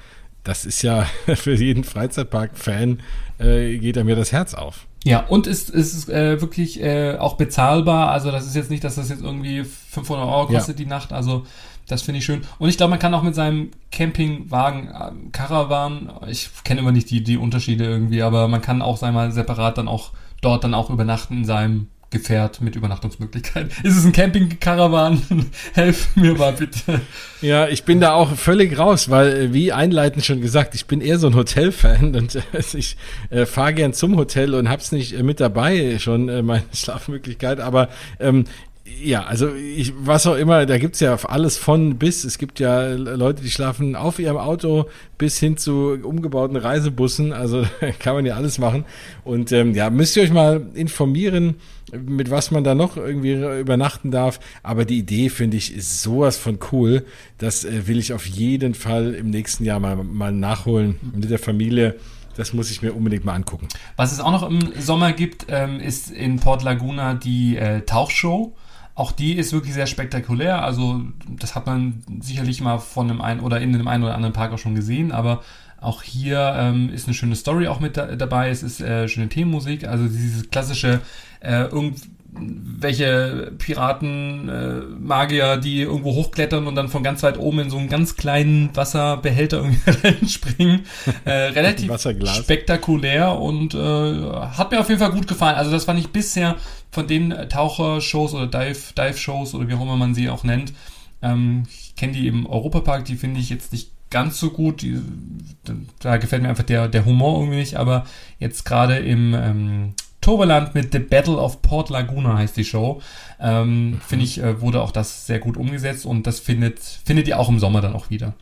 [SPEAKER 2] das ist ja für jeden Freizeitpark-Fan, äh, geht er mir das Herz auf.
[SPEAKER 1] Ja, und ist, ist äh, wirklich äh, auch bezahlbar. Also das ist jetzt nicht, dass das jetzt irgendwie 500 Euro kostet ja. die Nacht. Also das finde ich schön. Und ich glaube, man kann auch mit seinem Campingwagen, äh, Caravan, ich kenne immer nicht die, die Unterschiede irgendwie, aber man kann auch, sei mal, separat dann auch dort dann auch übernachten in seinem Gefährt mit Übernachtungsmöglichkeiten. Ist es ein Camping-Caravan? Helf mir mal bitte.
[SPEAKER 2] Ja, ich bin da auch völlig raus, weil, äh, wie einleitend schon gesagt, ich bin eher so ein Hotel-Fan und äh, ich äh, fahre gern zum Hotel und hab's nicht äh, mit dabei, schon äh, meine Schlafmöglichkeit, aber ähm, ja, also ich, was auch immer, da gibt's ja alles von bis. Es gibt ja Leute, die schlafen auf ihrem Auto bis hin zu umgebauten Reisebussen. Also kann man ja alles machen. Und ähm, ja, müsst ihr euch mal informieren, mit was man da noch irgendwie übernachten darf. Aber die Idee, finde ich, ist sowas von cool. Das äh, will ich auf jeden Fall im nächsten Jahr mal, mal nachholen mit der Familie. Das muss ich mir unbedingt mal angucken.
[SPEAKER 1] Was es auch noch im Sommer gibt, ähm, ist in Port Laguna die äh, Tauchshow. Auch die ist wirklich sehr spektakulär. Also, das hat man sicherlich mal von einem einen oder in dem einen oder anderen Park auch schon gesehen, aber auch hier ähm, ist eine schöne Story auch mit da, dabei. Es ist äh, schöne Themenmusik, also dieses klassische äh, irgendwelche Piraten, äh, Magier, die irgendwo hochklettern und dann von ganz weit oben in so einen ganz kleinen Wasserbehälter irgendwie springen. Äh, relativ spektakulär und äh, hat mir auf jeden Fall gut gefallen. Also das fand ich bisher von den Tauchershows oder Dive, Dive-Shows oder wie auch immer man sie auch nennt. Ähm, ich kenne die im Europapark, die finde ich jetzt nicht ganz so gut. Die, da gefällt mir einfach der, der Humor irgendwie nicht, aber jetzt gerade im ähm, Toverland mit The Battle of Port Laguna heißt die Show. Ähm, mhm. Finde ich, äh, wurde auch das sehr gut umgesetzt und das findet, findet ihr auch im Sommer dann auch wieder.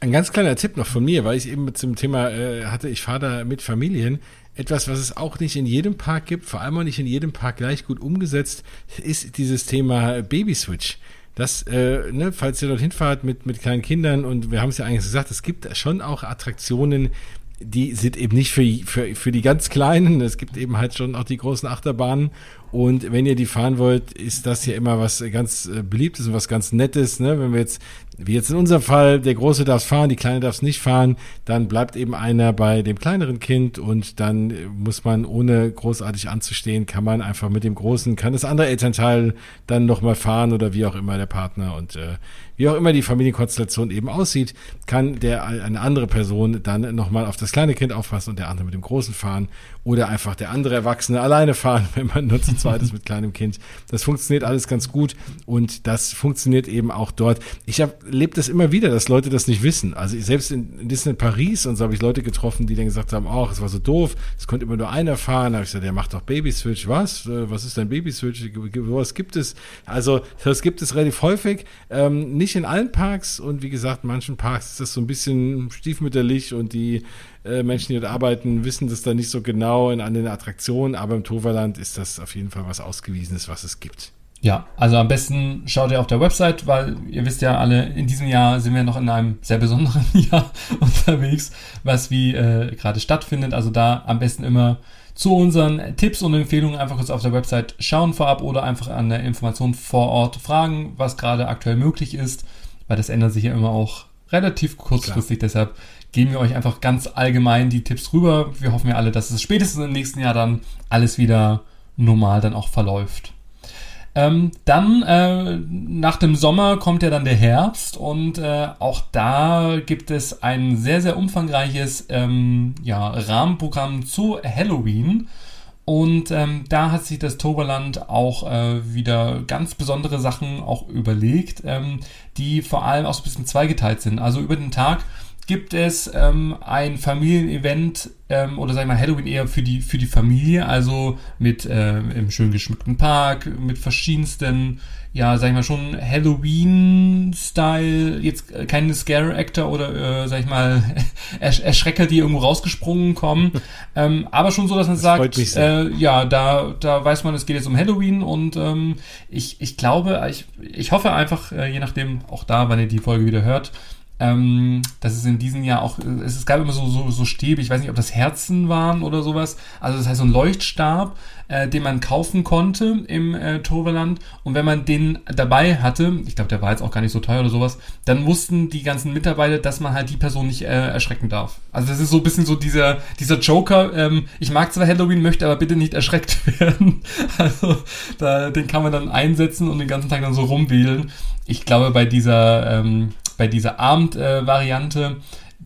[SPEAKER 2] Ein ganz kleiner Tipp noch von mir, weil ich eben zum Thema äh, hatte, ich fahre da mit Familien. Etwas, was es auch nicht in jedem Park gibt, vor allem auch nicht in jedem Park gleich gut umgesetzt, ist dieses Thema Baby Switch. Das, äh, ne, falls ihr dorthin fahrt mit, mit kleinen Kindern und wir haben es ja eigentlich gesagt, es gibt schon auch Attraktionen, die sind eben nicht für, für, für die ganz Kleinen. Es gibt eben halt schon auch die großen Achterbahnen. Und wenn ihr die fahren wollt, ist das ja immer was ganz äh, Beliebtes und was ganz Nettes. Ne? Wenn wir jetzt, wie jetzt in unserem Fall, der Große darf fahren, die Kleine darf es nicht fahren, dann bleibt eben einer bei dem kleineren Kind und dann muss man, ohne großartig anzustehen, kann man einfach mit dem Großen, kann das andere Elternteil dann nochmal fahren oder wie auch immer der Partner. Und äh, wie auch immer die Familienkonstellation eben aussieht, kann der eine andere Person dann nochmal auf das kleine Kind aufpassen und der andere mit dem großen fahren oder einfach der andere Erwachsene alleine fahren, wenn man nur zu zweit ist mit kleinem Kind. Das funktioniert alles ganz gut und das funktioniert eben auch dort. Ich habe lebt das immer wieder, dass Leute das nicht wissen. Also selbst in, in Disney Paris und so habe ich Leute getroffen, die dann gesagt haben, oh, es war so doof, es konnte immer nur einer fahren. Da habe ich gesagt, der macht doch Baby Switch. Was? Äh, was ist denn Baby Switch? Was gibt es? Also das gibt es relativ häufig. Ähm, nicht in allen Parks und wie gesagt, in manchen Parks ist das so ein bisschen stiefmütterlich und die äh, Menschen, die dort arbeiten, wissen das da nicht so genau in, an den Attraktionen, aber im Toverland ist das auf jeden Fall was Ausgewiesenes, was es gibt.
[SPEAKER 1] Ja, also am besten schaut ihr auf der Website, weil ihr wisst ja alle, in diesem Jahr sind wir noch in einem sehr besonderen Jahr unterwegs, was wie äh, gerade stattfindet. Also da am besten immer zu unseren Tipps und Empfehlungen einfach kurz auf der Website schauen vorab oder einfach an der Information vor Ort fragen, was gerade aktuell möglich ist, weil das ändert sich ja immer auch relativ kurzfristig. Klar. Deshalb geben wir euch einfach ganz allgemein die Tipps rüber. Wir hoffen ja alle, dass es spätestens im nächsten Jahr dann alles wieder normal dann auch verläuft. Ähm, dann äh, nach dem Sommer kommt ja dann der Herbst und äh, auch da gibt es ein sehr, sehr umfangreiches ähm, ja, Rahmenprogramm zu Halloween. Und ähm, da hat sich das Toberland auch äh, wieder ganz besondere Sachen auch überlegt, ähm, die vor allem auch so ein bisschen zweigeteilt sind. Also über den Tag gibt es ähm, ein Familienevent ähm, oder sag ich mal Halloween eher für die für die Familie, also mit äh, im schön geschmückten Park, mit verschiedensten, ja, sag ich mal schon Halloween-Style, jetzt keine Scare-Actor oder äh, sag ich mal Ersch Erschrecker, die irgendwo rausgesprungen kommen, ähm, aber schon so, dass man das sagt, äh, ja, da da weiß man, es geht jetzt um Halloween und ähm, ich ich glaube, ich ich hoffe einfach, äh, je nachdem auch da, wann ihr die Folge wieder hört ähm, dass es in diesem Jahr auch, es, es gab immer so, so, so Stäbe, ich weiß nicht, ob das Herzen waren oder sowas. Also das heißt so ein Leuchtstab, äh, den man kaufen konnte im äh, Toverland. Und wenn man den dabei hatte, ich glaube, der war jetzt auch gar nicht so teuer oder sowas, dann wussten die ganzen Mitarbeiter, dass man halt die Person nicht äh, erschrecken darf. Also das ist so ein bisschen so dieser, dieser Joker, ähm, ich mag zwar Halloween, möchte aber bitte nicht erschreckt werden. Also da, den kann man dann einsetzen und den ganzen Tag dann so rumwählen. Ich glaube, bei dieser ähm, bei dieser Abendvariante,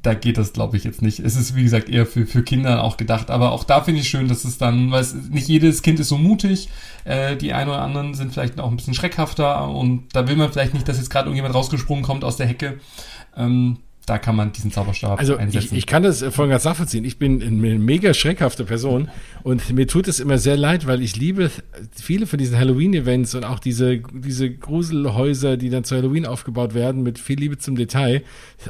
[SPEAKER 1] da geht das, glaube ich, jetzt nicht. Es ist, wie gesagt, eher für, für Kinder auch gedacht. Aber auch da finde ich schön, dass es dann, weil es, nicht jedes Kind ist so mutig. Äh, die einen oder anderen sind vielleicht auch ein bisschen schreckhafter und da will man vielleicht nicht, dass jetzt gerade irgendjemand rausgesprungen kommt aus der Hecke. Ähm, da kann man diesen Zauberstab
[SPEAKER 2] also einsetzen. Ich, ich kann das voll ganz nachvollziehen. Ich bin eine mega schreckhafte Person und mir tut es immer sehr leid, weil ich liebe viele von diesen Halloween-Events und auch diese, diese Gruselhäuser, die dann zu Halloween aufgebaut werden, mit viel Liebe zum Detail.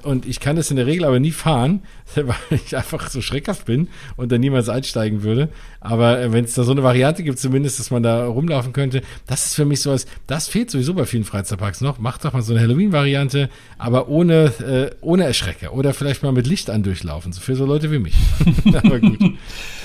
[SPEAKER 2] Und ich kann das in der Regel aber nie fahren, weil ich einfach so schreckhaft bin und da niemals einsteigen würde. Aber äh, wenn es da so eine Variante gibt, zumindest, dass man da rumlaufen könnte, das ist für mich so was, das fehlt sowieso bei vielen Freizeitparks noch. Macht doch mal so eine Halloween-Variante, aber ohne, äh, ohne Erschrecker. Oder vielleicht mal mit Licht an durchlaufen, so für so Leute wie mich.
[SPEAKER 1] aber gut.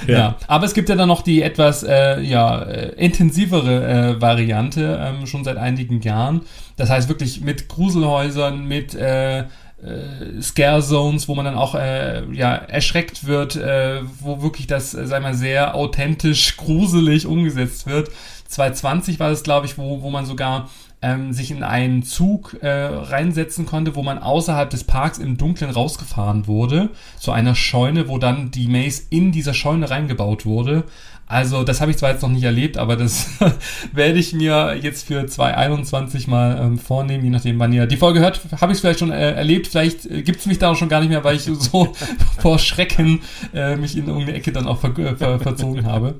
[SPEAKER 1] Ja. ja. aber es gibt ja dann noch die etwas äh, ja, äh, intensivere äh, Variante, ähm, schon seit einigen Jahren. Das heißt wirklich mit Gruselhäusern, mit äh, äh, Scare Zones, wo man dann auch äh, ja erschreckt wird, äh, wo wirklich das, äh, sag mal, sehr authentisch, gruselig umgesetzt wird. 2020 war das, glaube ich, wo, wo man sogar ähm, sich in einen Zug äh, reinsetzen konnte, wo man außerhalb des Parks im Dunkeln rausgefahren wurde, zu einer Scheune, wo dann die Maze in dieser Scheune reingebaut wurde. Also das habe ich zwar jetzt noch nicht erlebt, aber das werde ich mir jetzt für 2021 mal ähm, vornehmen, je nachdem, wann ihr die Folge hört, habe ich es vielleicht schon äh, erlebt. Vielleicht äh, gibt es mich da auch schon gar nicht mehr, weil ich so vor Schrecken äh, mich in irgendeine Ecke dann auch ver ver verzogen habe.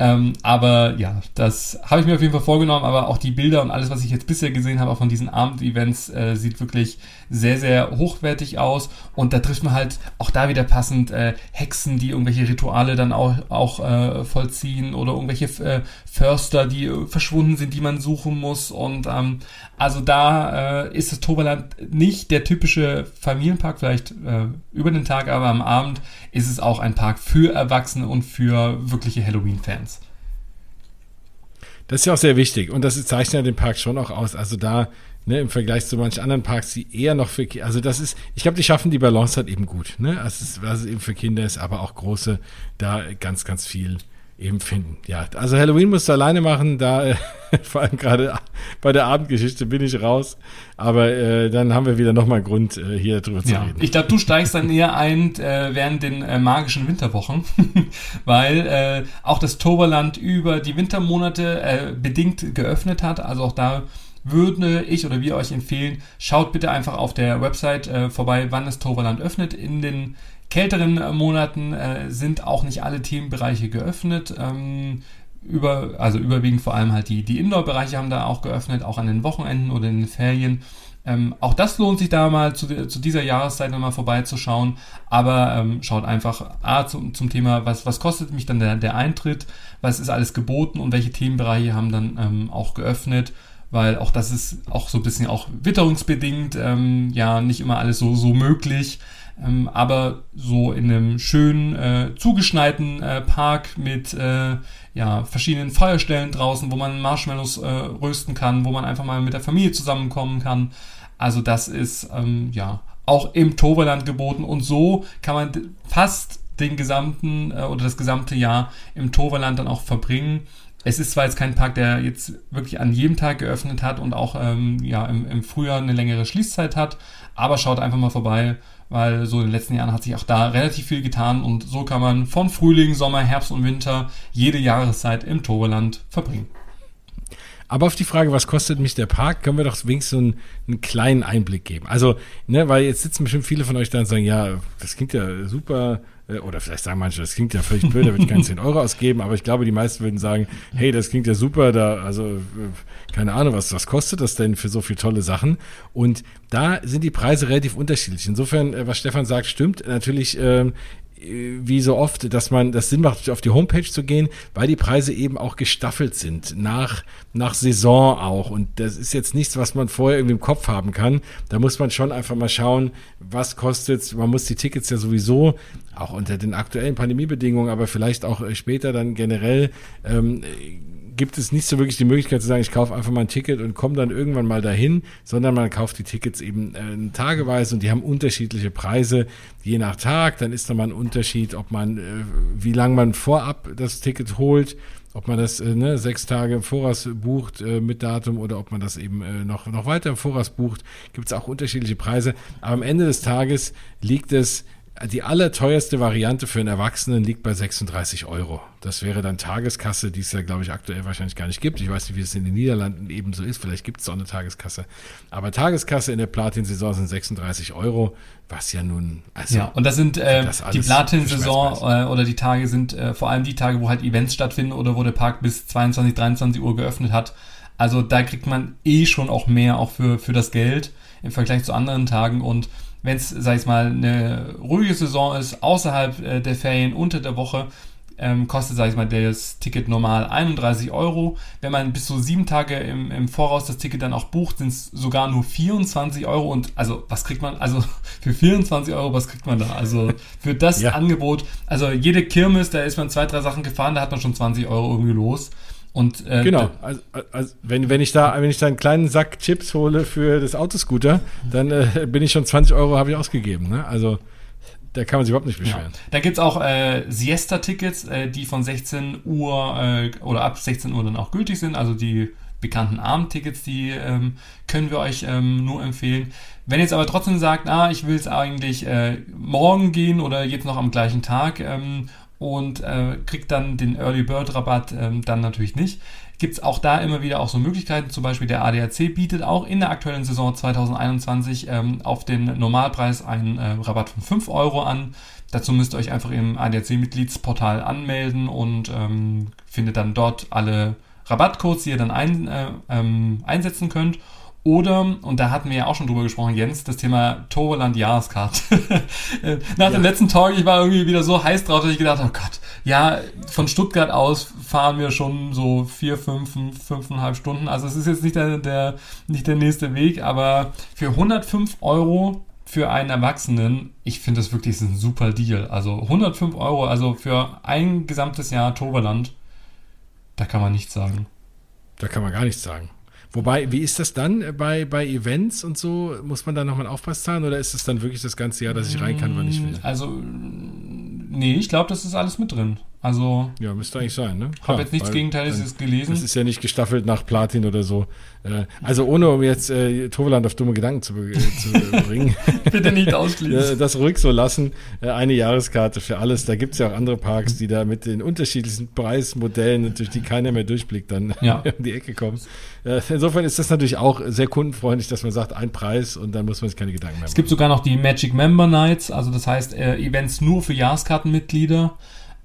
[SPEAKER 1] Ähm, aber ja, das habe ich mir auf jeden Fall vorgenommen, aber auch die Bilder und alles, was ich jetzt bisher gesehen habe, auch von diesen Abendevents, äh, sieht wirklich sehr, sehr hochwertig aus. Und da trifft man halt auch da wieder passend äh, Hexen, die irgendwelche Rituale dann auch, auch äh, vollziehen oder irgendwelche äh, Förster, die verschwunden sind, die man suchen muss. Und ähm, also da äh, ist das Toberland nicht der typische Familienpark, vielleicht äh, über den Tag, aber am Abend ist es auch ein Park für Erwachsene und für wirkliche Halloween-Fans.
[SPEAKER 2] Das ist ja auch sehr wichtig und das zeichnet ja den Park schon auch aus. Also da ne, im Vergleich zu manchen anderen Parks, die eher noch für also das ist, ich glaube, die schaffen die Balance halt eben gut, ne? Also es, was es eben für Kinder ist, aber auch große, da ganz, ganz viel eben finden. Ja, also Halloween musst du alleine machen, da äh, vor allem gerade bei der Abendgeschichte bin ich raus. Aber äh, dann haben wir wieder nochmal Grund, äh, hier drüber zu
[SPEAKER 1] ja.
[SPEAKER 2] reden.
[SPEAKER 1] Ich glaube, du steigst dann eher ein äh, während den äh, magischen Winterwochen, weil äh, auch das Toberland über die Wintermonate bedingt geöffnet hat. Also auch da würde ich oder wir euch empfehlen, schaut bitte einfach auf der Website äh, vorbei, wann das Toverland öffnet. In den kälteren Monaten äh, sind auch nicht alle Themenbereiche geöffnet. Ähm, über, also überwiegend vor allem halt die, die Indoor-Bereiche haben da auch geöffnet, auch an den Wochenenden oder in den Ferien. Ähm, auch das lohnt sich da mal zu, zu dieser Jahreszeit nochmal vorbeizuschauen. Aber ähm, schaut einfach A zum, zum Thema, was, was kostet mich dann der, der Eintritt, was ist alles geboten und welche Themenbereiche haben dann ähm, auch geöffnet weil auch das ist auch so ein bisschen auch witterungsbedingt, ähm, ja, nicht immer alles so, so möglich. Ähm, aber so in einem schönen, äh, zugeschneiten äh, Park mit äh, ja, verschiedenen Feuerstellen draußen, wo man Marshmallows äh, rösten kann, wo man einfach mal mit der Familie zusammenkommen kann. Also das ist ähm, ja auch im Toverland geboten und so kann man fast den gesamten äh, oder das gesamte Jahr im Toverland dann auch verbringen. Es ist zwar jetzt kein Park, der jetzt wirklich an jedem Tag geöffnet hat und auch ähm, ja, im, im Frühjahr eine längere Schließzeit hat, aber schaut einfach mal vorbei, weil so in den letzten Jahren hat sich auch da relativ viel getan und so kann man von Frühling, Sommer, Herbst und Winter jede Jahreszeit im Toverland verbringen.
[SPEAKER 2] Aber auf die Frage, was kostet mich der Park, können wir doch wenigstens einen, einen kleinen Einblick geben. Also, ne, weil jetzt sitzen bestimmt viele von euch da und sagen, ja, das klingt ja super, äh, oder vielleicht sagen manche, das klingt ja völlig blöd, da würde ich keine 10 Euro ausgeben, aber ich glaube, die meisten würden sagen, hey, das klingt ja super, da, also, äh, keine Ahnung, was, was kostet das denn für so viele tolle Sachen? Und da sind die Preise relativ unterschiedlich. Insofern, äh, was Stefan sagt, stimmt. Natürlich, ähm, wie so oft, dass man das Sinn macht, auf die Homepage zu gehen, weil die Preise eben auch gestaffelt sind, nach, nach Saison auch. Und das ist jetzt nichts, was man vorher irgendwie im Kopf haben kann. Da muss man schon einfach mal schauen, was kostet Man muss die Tickets ja sowieso, auch unter den aktuellen Pandemiebedingungen, aber vielleicht auch später dann generell ähm, gibt es nicht so wirklich die Möglichkeit zu sagen, ich kaufe einfach mal ein Ticket und komme dann irgendwann mal dahin, sondern man kauft die Tickets eben äh, tageweise und die haben unterschiedliche Preise je nach Tag. Dann ist da mal ein Unterschied, ob man, äh, wie lange man vorab das Ticket holt, ob man das äh, ne, sechs Tage im Voraus bucht äh, mit Datum oder ob man das eben äh, noch, noch weiter im Voraus bucht, gibt es auch unterschiedliche Preise. Aber am Ende des Tages liegt es die allerteuerste Variante für einen Erwachsenen liegt bei 36 Euro. Das wäre dann Tageskasse, die es ja, glaube ich, aktuell wahrscheinlich gar nicht gibt. Ich weiß nicht, wie es in den Niederlanden eben so ist. Vielleicht gibt es auch eine Tageskasse. Aber Tageskasse in der Platin-Saison sind 36 Euro, was ja nun.
[SPEAKER 1] Also, ja, und das sind äh, das die Platin-Saison äh, oder die Tage sind äh, vor allem die Tage, wo halt Events stattfinden oder wo der Park bis 22, 23 Uhr geöffnet hat. Also da kriegt man eh schon auch mehr auch für, für das Geld im Vergleich zu anderen Tagen und wenn es, sag ich mal, eine ruhige Saison ist, außerhalb äh, der Ferien, unter der Woche, ähm, kostet, sag ich mal, das Ticket normal 31 Euro. Wenn man bis zu sieben Tage im, im Voraus das Ticket dann auch bucht, sind es sogar nur 24 Euro. Und also, was kriegt man? Also für 24 Euro, was kriegt man da? Also für das ja. Angebot, also jede Kirmes, da ist man zwei, drei Sachen gefahren, da hat man schon 20 Euro irgendwie los. Und,
[SPEAKER 2] äh, genau, also, also, wenn, wenn, ich da, wenn ich da einen kleinen Sack Chips hole für das Autoscooter, dann äh, bin ich schon 20 Euro habe ich ausgegeben. Ne? Also da kann man sich überhaupt nicht beschweren. Ja.
[SPEAKER 1] Da gibt's auch äh, Siesta-Tickets, äh, die von 16 Uhr äh, oder ab 16 Uhr dann auch gültig sind. Also die bekannten Abendtickets, die ähm, können wir euch ähm, nur empfehlen. Wenn ihr jetzt aber trotzdem sagt, ah, ich will es eigentlich äh, morgen gehen oder jetzt noch am gleichen Tag ähm, und äh, kriegt dann den Early Bird Rabatt ähm, dann natürlich nicht. Gibt es auch da immer wieder auch so Möglichkeiten, zum Beispiel der ADAC bietet auch in der aktuellen Saison 2021 ähm, auf den Normalpreis einen äh, Rabatt von 5 Euro an. Dazu müsst ihr euch einfach im ADAC-Mitgliedsportal anmelden und ähm, findet dann dort alle Rabattcodes, die ihr dann ein, äh, ähm, einsetzen könnt. Oder, und da hatten wir ja auch schon drüber gesprochen, Jens, das Thema Toverland Jahreskarte. Nach ja. dem letzten Talk, ich war irgendwie wieder so heiß drauf, dass ich gedacht habe, oh Gott, ja, von Stuttgart aus fahren wir schon so vier, fünf, fünfeinhalb Stunden. Also es ist jetzt nicht der, der, nicht der nächste Weg, aber für 105 Euro für einen Erwachsenen, ich finde das wirklich ein super Deal. Also 105 Euro, also für ein gesamtes Jahr Toverland, da kann man nichts sagen.
[SPEAKER 2] Da kann man gar nichts sagen. Wobei, wie ist das dann bei, bei Events und so? Muss man da nochmal Aufpass zahlen oder ist es dann wirklich das ganze Jahr, dass ich rein kann, wann ich will?
[SPEAKER 1] Also, nee, ich glaube, das ist alles mit drin. Also.
[SPEAKER 2] Ja, müsste eigentlich sein, ne?
[SPEAKER 1] Habe jetzt nichts Gegenteiliges gelesen.
[SPEAKER 2] Das ist ja nicht gestaffelt nach Platin oder so. Äh, also ohne um jetzt äh, Toverland auf dumme Gedanken zu, äh, zu bringen.
[SPEAKER 1] Bitte nicht ausschließen.
[SPEAKER 2] das ruhig so lassen. Äh, eine Jahreskarte für alles. Da gibt es ja auch andere Parks, die da mit den unterschiedlichsten Preismodellen, durch die keiner mehr durchblickt, dann ja. um die Ecke kommen. Äh, insofern ist das natürlich auch sehr kundenfreundlich, dass man sagt, ein Preis und dann muss man sich keine Gedanken mehr machen.
[SPEAKER 1] Es gibt sogar noch die Magic Member Nights, also das heißt äh, Events nur für Jahreskartenmitglieder.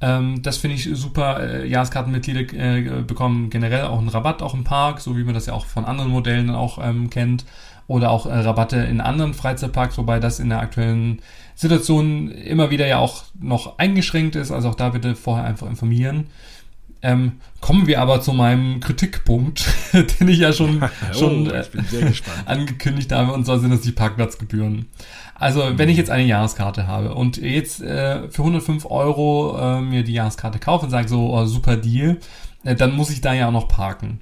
[SPEAKER 1] Ähm, das finde ich super. Äh, Jahreskartenmitglieder äh, bekommen generell auch einen Rabatt auch im Park, so wie man das ja auch von anderen Modellen auch ähm, kennt. Oder auch äh, Rabatte in anderen Freizeitparks, wobei das in der aktuellen Situation immer wieder ja auch noch eingeschränkt ist. Also auch da bitte vorher einfach informieren. Ähm, kommen wir aber zu meinem Kritikpunkt, den ich ja schon, oh, schon äh, angekündigt habe, und zwar sind das die Parkplatzgebühren. Also, wenn ich jetzt eine Jahreskarte habe und jetzt äh, für 105 Euro äh, mir die Jahreskarte kaufe und sage so, oh, super Deal, äh, dann muss ich da ja auch noch parken.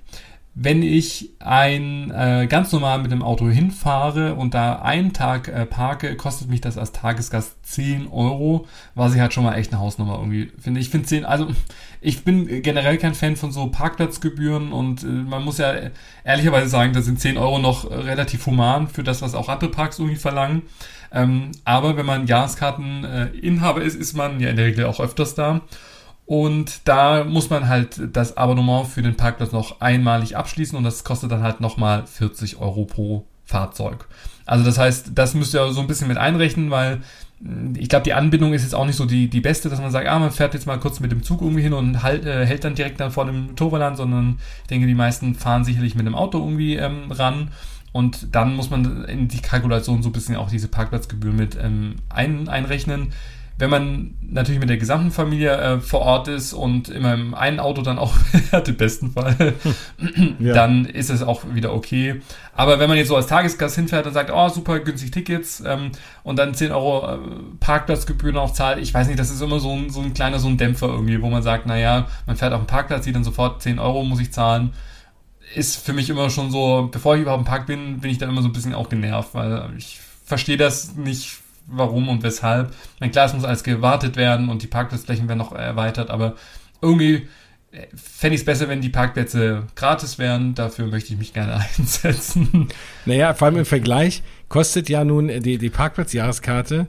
[SPEAKER 1] Wenn ich ein äh, ganz normal mit dem Auto hinfahre und da einen Tag äh, parke, kostet mich das als Tagesgast 10 Euro, was ich halt schon mal echt eine Hausnummer irgendwie finde. Ich finde 10, also ich bin generell kein Fan von so Parkplatzgebühren und äh, man muss ja ehrlicherweise sagen, da sind 10 Euro noch relativ human für das, was auch andere Parks irgendwie verlangen. Ähm, aber wenn man Jahreskarteninhaber ist, ist man ja in der Regel auch öfters da. Und da muss man halt das Abonnement für den Parkplatz noch einmalig abschließen und das kostet dann halt nochmal 40 Euro pro Fahrzeug. Also das heißt, das müsst ihr so ein bisschen mit einrechnen, weil hm, ich glaube, die Anbindung ist jetzt auch nicht so die, die beste, dass man sagt, ah, man fährt jetzt mal kurz mit dem Zug irgendwie hin und halt, äh, hält dann direkt dann vor dem Toverland, sondern ich denke, die meisten fahren sicherlich mit dem Auto irgendwie ähm, ran. Und dann muss man in die Kalkulation so ein bisschen auch diese Parkplatzgebühr mit ähm, ein, einrechnen wenn man natürlich mit der gesamten Familie äh, vor Ort ist und immer im einen Auto dann auch hat, im besten Fall, ja. dann ist es auch wieder okay. Aber wenn man jetzt so als Tagesgast hinfährt und sagt, oh, super günstig Tickets ähm, und dann 10 Euro äh, Parkplatzgebühren auch zahlt, ich weiß nicht, das ist immer so ein, so ein kleiner, so ein Dämpfer irgendwie, wo man sagt, naja, man fährt auf den Parkplatz, sieht dann sofort 10 Euro muss ich zahlen. Ist für mich immer schon so, bevor ich überhaupt im Park bin, bin ich dann immer so ein bisschen auch genervt, weil ich verstehe das nicht warum und weshalb. Mein klar, es muss alles gewartet werden und die Parkplatzflächen werden noch erweitert, aber irgendwie äh, fände ich es besser, wenn die Parkplätze gratis wären. Dafür möchte ich mich gerne einsetzen.
[SPEAKER 2] Naja, vor allem im Vergleich kostet ja nun die, die Parkplatzjahreskarte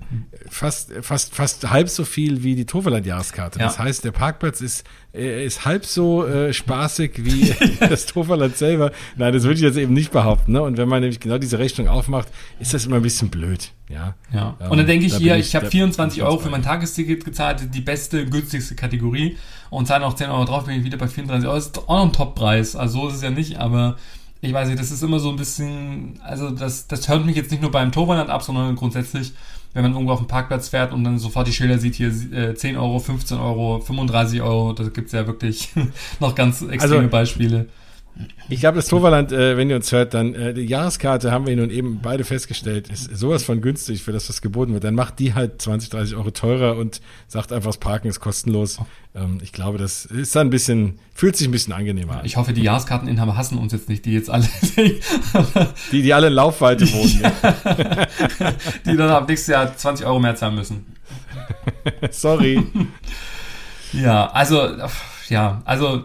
[SPEAKER 2] fast, fast, fast halb so viel wie die Toverland-Jahreskarte. Ja. Das heißt, der Parkplatz ist, äh, ist halb so äh, spaßig wie das Toverland selber. Nein, das würde ich jetzt eben nicht behaupten. Ne? Und wenn man nämlich genau diese Rechnung aufmacht, ist das immer ein bisschen blöd. Ja.
[SPEAKER 1] ja. Und dann denke ich hier, ich, ich habe 24 Euro für mein Tagesticket gezahlt, die beste, günstigste Kategorie und zahle noch 10 Euro drauf, bin ich wieder bei 34 Euro. Das ist auch noch ein Top-Preis. Also so ist es ja nicht, aber ich weiß nicht, das ist immer so ein bisschen, also das, das hört mich jetzt nicht nur beim Toverland ab, sondern grundsätzlich, wenn man irgendwo auf dem Parkplatz fährt und dann sofort die Schilder sieht, hier äh, 10 Euro, 15 Euro, 35 Euro, da gibt's ja wirklich noch ganz extreme also, Beispiele.
[SPEAKER 2] Ich glaube, das Toverland, äh, wenn ihr uns hört, dann äh, die Jahreskarte haben wir nun eben beide festgestellt, ist sowas von günstig für das, was geboten wird. Dann macht die halt 20, 30 Euro teurer und sagt einfach, das Parken ist kostenlos. Ähm, ich glaube, das ist dann ein bisschen, fühlt sich ein bisschen angenehmer an.
[SPEAKER 1] Ich hoffe, die Jahreskarteninhaber hassen uns jetzt nicht, die jetzt alle.
[SPEAKER 2] die, die alle in Laufweite wohnen.
[SPEAKER 1] Ja. die dann ab nächstes Jahr 20 Euro mehr zahlen müssen.
[SPEAKER 2] Sorry.
[SPEAKER 1] ja, also, ja, also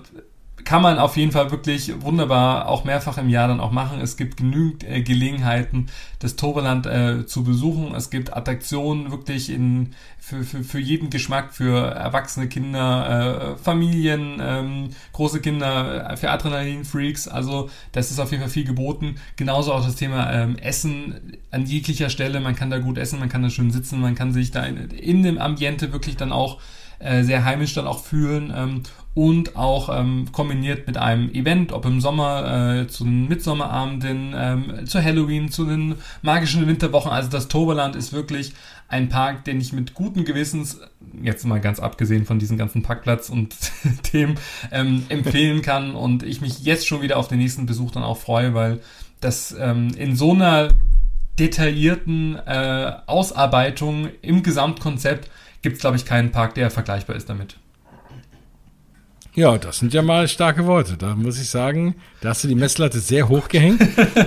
[SPEAKER 1] kann man auf jeden Fall wirklich wunderbar auch mehrfach im Jahr dann auch machen. Es gibt genügend äh, Gelegenheiten, das Toverland äh, zu besuchen. Es gibt Attraktionen wirklich in, für, für, für jeden Geschmack, für erwachsene Kinder, äh, Familien, ähm, große Kinder, äh, für Adrenalin-Freaks. Also das ist auf jeden Fall viel geboten. Genauso auch das Thema ähm, Essen an jeglicher Stelle. Man kann da gut essen, man kann da schön sitzen, man kann sich da in, in dem Ambiente wirklich dann auch äh, sehr heimisch dann auch fühlen ähm, und auch ähm, kombiniert mit einem Event, ob im Sommer äh, zu den Mitsommerabenden, ähm, zu Halloween, zu den magischen Winterwochen. Also das Toberland ist wirklich ein Park, den ich mit gutem Gewissens, jetzt mal ganz abgesehen von diesen ganzen Parkplatz und Themen, ähm, empfehlen kann und ich mich jetzt schon wieder auf den nächsten Besuch dann auch freue, weil das ähm, in so einer detaillierten äh, Ausarbeitung im Gesamtkonzept gibt es, glaube ich, keinen Park, der vergleichbar ist damit.
[SPEAKER 2] Ja, das sind ja mal starke Worte. Da muss ich sagen, da hast du die Messlatte sehr hoch gehängt.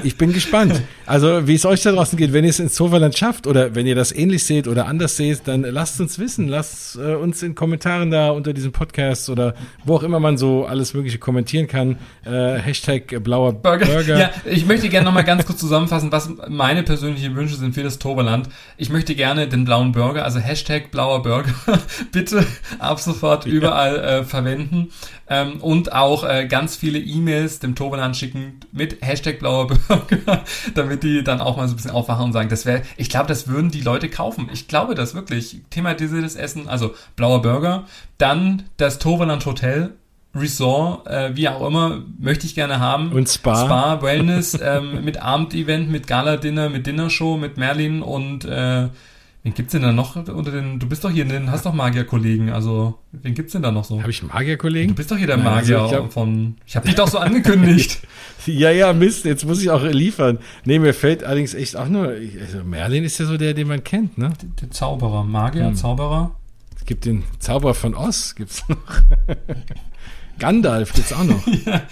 [SPEAKER 2] Ich bin gespannt. Also, wie es euch da draußen geht, wenn ihr es ins Sofaland schafft oder wenn ihr das ähnlich seht oder anders seht, dann lasst uns wissen. Lasst äh, uns in Kommentaren da unter diesem Podcast oder wo auch immer man so alles Mögliche kommentieren kann. Äh, Hashtag blauer Burger. Burger.
[SPEAKER 1] Ja, ich möchte gerne nochmal ganz kurz zusammenfassen, was meine persönlichen Wünsche sind für das Toverland. Ich möchte gerne den blauen Burger, also Hashtag blauer Burger, bitte ab sofort überall äh, verwenden ähm, und auch äh, ganz viele E-Mails dem Toverland schicken mit Hashtag blauer Burger, damit die dann auch mal so ein bisschen aufwachen und sagen, das wäre, ich glaube, das würden die Leute kaufen. Ich glaube das wirklich. Thematisiertes Essen, also blauer Burger, dann das Toverland Hotel, Resort, äh, wie auch immer, möchte ich gerne haben.
[SPEAKER 2] Und Spa.
[SPEAKER 1] Spa, Wellness, ähm, mit Abendevent, mit Gala-Dinner, mit Dinnershow, mit Merlin und äh, Wen gibt's denn da noch unter den? Du bist doch hier, den hast doch Magierkollegen. Also wen gibt's denn da noch so?
[SPEAKER 2] Habe ich Magierkollegen?
[SPEAKER 1] Du bist doch hier der Nein, Magier also ich glaub, von. Ich habe dich doch so angekündigt.
[SPEAKER 2] ja, ja, Mist. Jetzt muss ich auch liefern. Nee, mir fällt allerdings echt auch nur. Also Merlin ist ja so der, den man kennt, ne?
[SPEAKER 1] Der, der Zauberer, Magier, hm. Zauberer.
[SPEAKER 2] Es gibt den Zauberer von Oz, gibt's noch. Gandalf gibt's auch noch. ja.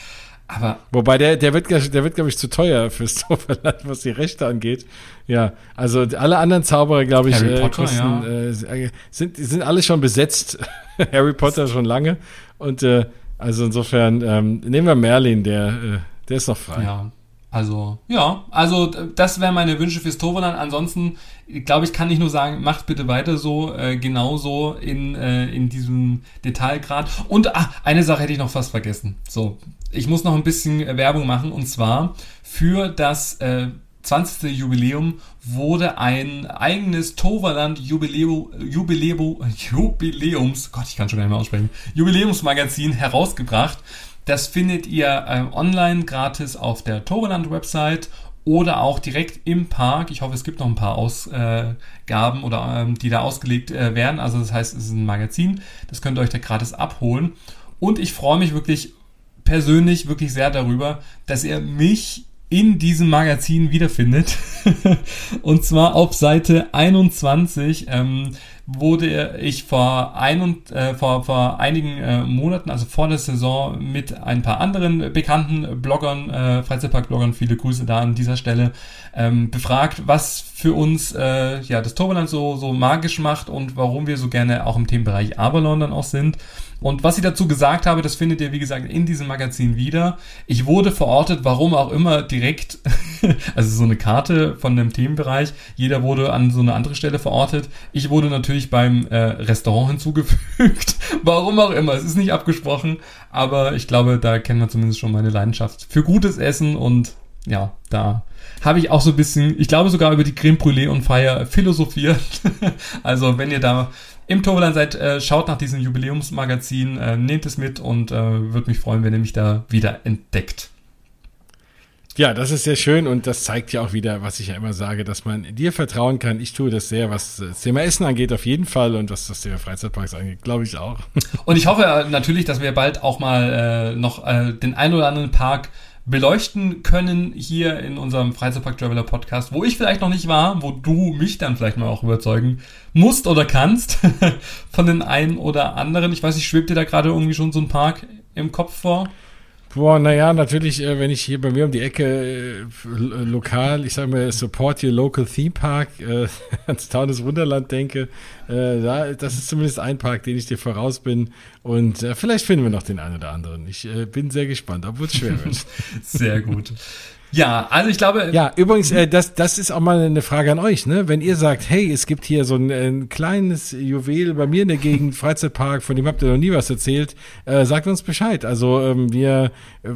[SPEAKER 2] Aber Wobei der, der wird, der wird, glaube ich, zu teuer fürs Zauberland, was die Rechte angeht. Ja, also alle anderen Zauberer, glaube ich, Harry äh, Potter, kosten, ja. äh, sind, sind alle schon besetzt. Harry Potter schon lange. Und äh, also insofern ähm, nehmen wir Merlin, der, äh, der ist noch frei.
[SPEAKER 1] Ja, also, ja, also das wären meine Wünsche fürs Toverland. Ansonsten, glaube ich, kann ich nur sagen, macht bitte weiter so, äh, genauso in, äh, in diesem Detailgrad. Und ah, eine Sache hätte ich noch fast vergessen. So, ich muss noch ein bisschen Werbung machen und zwar für das äh, 20. Jubiläum wurde ein eigenes Toverland Jubiläum, Jubiläum, Jubiläums, Gott, ich kann schon gar nicht mehr aussprechen, Jubiläumsmagazin herausgebracht. Das findet ihr ähm, online gratis auf der Toverland-Website oder auch direkt im Park. Ich hoffe, es gibt noch ein paar Ausgaben oder ähm, die da ausgelegt äh, werden. Also das heißt, es ist ein Magazin. Das könnt ihr euch da gratis abholen. Und ich freue mich wirklich persönlich wirklich sehr darüber, dass ihr mich in diesem Magazin wiederfindet. und zwar auf Seite 21 ähm, wurde ich vor, ein und, äh, vor, vor einigen äh, Monaten, also vor der Saison, mit ein paar anderen bekannten Bloggern, äh, Freizeitpark-Bloggern, viele Grüße da an dieser Stelle, ähm, befragt, was für uns äh, ja das Toverland so, so magisch macht und warum wir so gerne auch im Themenbereich Avalon dann auch sind. Und was ich dazu gesagt habe, das findet ihr, wie gesagt, in diesem Magazin wieder. Ich wurde verortet, warum auch immer, direkt, also so eine Karte von dem Themenbereich. Jeder wurde an so eine andere Stelle verortet. Ich wurde natürlich beim äh, Restaurant hinzugefügt. warum auch immer, es ist nicht abgesprochen. Aber ich glaube, da kennt man zumindest schon meine Leidenschaft für gutes Essen und ja, da habe ich auch so ein bisschen, ich glaube sogar über die Creme Brûlée und Feier philosophiert. also wenn ihr da im Toverland seid, äh, schaut nach diesem Jubiläumsmagazin, äh, nehmt es mit und äh, würde mich freuen, wenn ihr mich da wieder entdeckt.
[SPEAKER 2] Ja, das ist sehr schön und das zeigt ja auch wieder, was ich ja immer sage, dass man dir vertrauen kann. Ich tue das sehr, was das Thema Essen angeht, auf jeden Fall und was das Thema Freizeitparks angeht, glaube ich auch.
[SPEAKER 1] Und ich hoffe natürlich, dass wir bald auch mal äh, noch äh, den ein oder anderen Park beleuchten können hier in unserem Freizeitpark Traveler Podcast, wo ich vielleicht noch nicht war, wo du mich dann vielleicht mal auch überzeugen musst oder kannst von den einen oder anderen. Ich weiß nicht, schwebt dir da gerade irgendwie schon so ein Park im Kopf vor?
[SPEAKER 2] Boah, naja, natürlich, äh, wenn ich hier bei mir um die Ecke äh, lokal, ich sage mal, Support Your Local Theme Park, äh, ans Town des Wunderland denke, äh, da, das ist zumindest ein Park, den ich dir voraus bin. Und äh, vielleicht finden wir noch den einen oder anderen. Ich äh, bin sehr gespannt, obwohl es schwer wird.
[SPEAKER 1] sehr gut. Ja, also ich glaube.
[SPEAKER 2] Ja, übrigens, äh, das, das ist auch mal eine Frage an euch, ne? Wenn ihr sagt, hey, es gibt hier so ein, ein kleines Juwel bei mir in der Gegend, Freizeitpark, von dem habt ihr noch nie was erzählt, äh, sagt uns Bescheid. Also ähm, wir äh,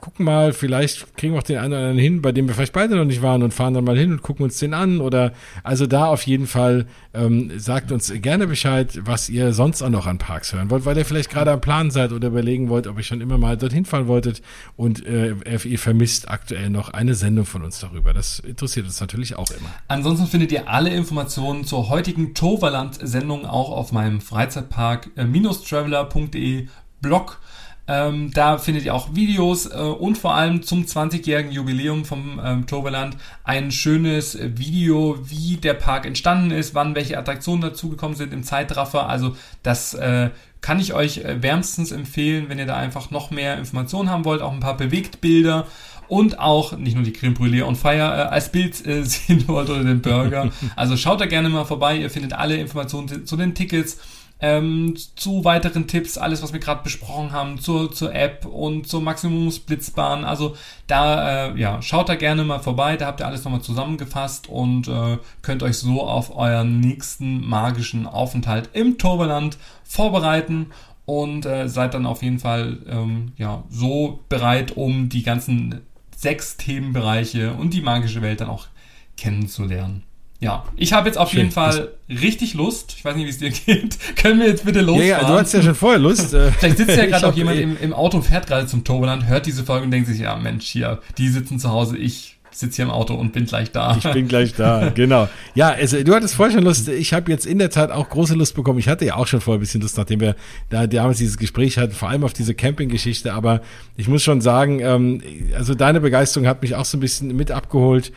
[SPEAKER 2] gucken mal, vielleicht kriegen wir auch den einen oder anderen hin, bei dem wir vielleicht beide noch nicht waren und fahren dann mal hin und gucken uns den an. Oder also da auf jeden Fall ähm, sagt uns gerne Bescheid, was ihr sonst auch noch an Parks hören wollt, weil ihr vielleicht gerade am Plan seid oder überlegen wollt, ob ihr schon immer mal dorthin fahren wolltet und äh, ihr vermisst aktuell noch eine Sendung von uns darüber. Das interessiert uns natürlich auch immer.
[SPEAKER 1] Ansonsten findet ihr alle Informationen zur heutigen Toverland-Sendung auch auf meinem Freizeitpark-traveler.de Blog. Ähm, da findet ihr auch Videos äh, und vor allem zum 20-jährigen Jubiläum vom ähm, Toverland ein schönes Video, wie der Park entstanden ist, wann welche Attraktionen dazugekommen sind im Zeitraffer. Also das äh, kann ich euch äh, wärmstens empfehlen, wenn ihr da einfach noch mehr Informationen haben wollt, auch ein paar Bewegtbilder und auch nicht nur die Creme Brûlée on Fire äh, als Bild äh, sehen wollt oder den Burger. Also schaut da gerne mal vorbei. Ihr findet alle Informationen zu den Tickets. Ähm, zu weiteren Tipps, alles was wir gerade besprochen haben, zur, zur App und zur Maximumsblitzbahn. Also da, äh, ja, schaut da gerne mal vorbei, da habt ihr alles nochmal zusammengefasst und äh, könnt euch so auf euren nächsten magischen Aufenthalt im Turboland vorbereiten und äh, seid dann auf jeden Fall ähm, ja, so bereit, um die ganzen sechs Themenbereiche und die magische Welt dann auch kennenzulernen. Ja, ich habe jetzt auf Schön. jeden Fall richtig Lust. Ich weiß nicht, wie es dir geht. Können wir jetzt bitte losfahren? Ja,
[SPEAKER 2] ja, du hast ja schon vorher Lust.
[SPEAKER 1] Äh. Vielleicht sitzt ja gerade auch jemand eh im, im Auto und fährt gerade zum Toverland, hört diese Folge und denkt sich, ja Mensch, hier, die sitzen zu Hause, ich sitze hier im Auto und bin gleich da.
[SPEAKER 2] Ich bin gleich da, genau. Ja, also, du hattest vorher schon Lust. Ich habe jetzt in der Tat auch große Lust bekommen. Ich hatte ja auch schon vorher ein bisschen Lust, nachdem wir da damals dieses Gespräch hatten, vor allem auf diese Camping-Geschichte. Aber ich muss schon sagen, ähm, also deine Begeisterung hat mich auch so ein bisschen mit abgeholt.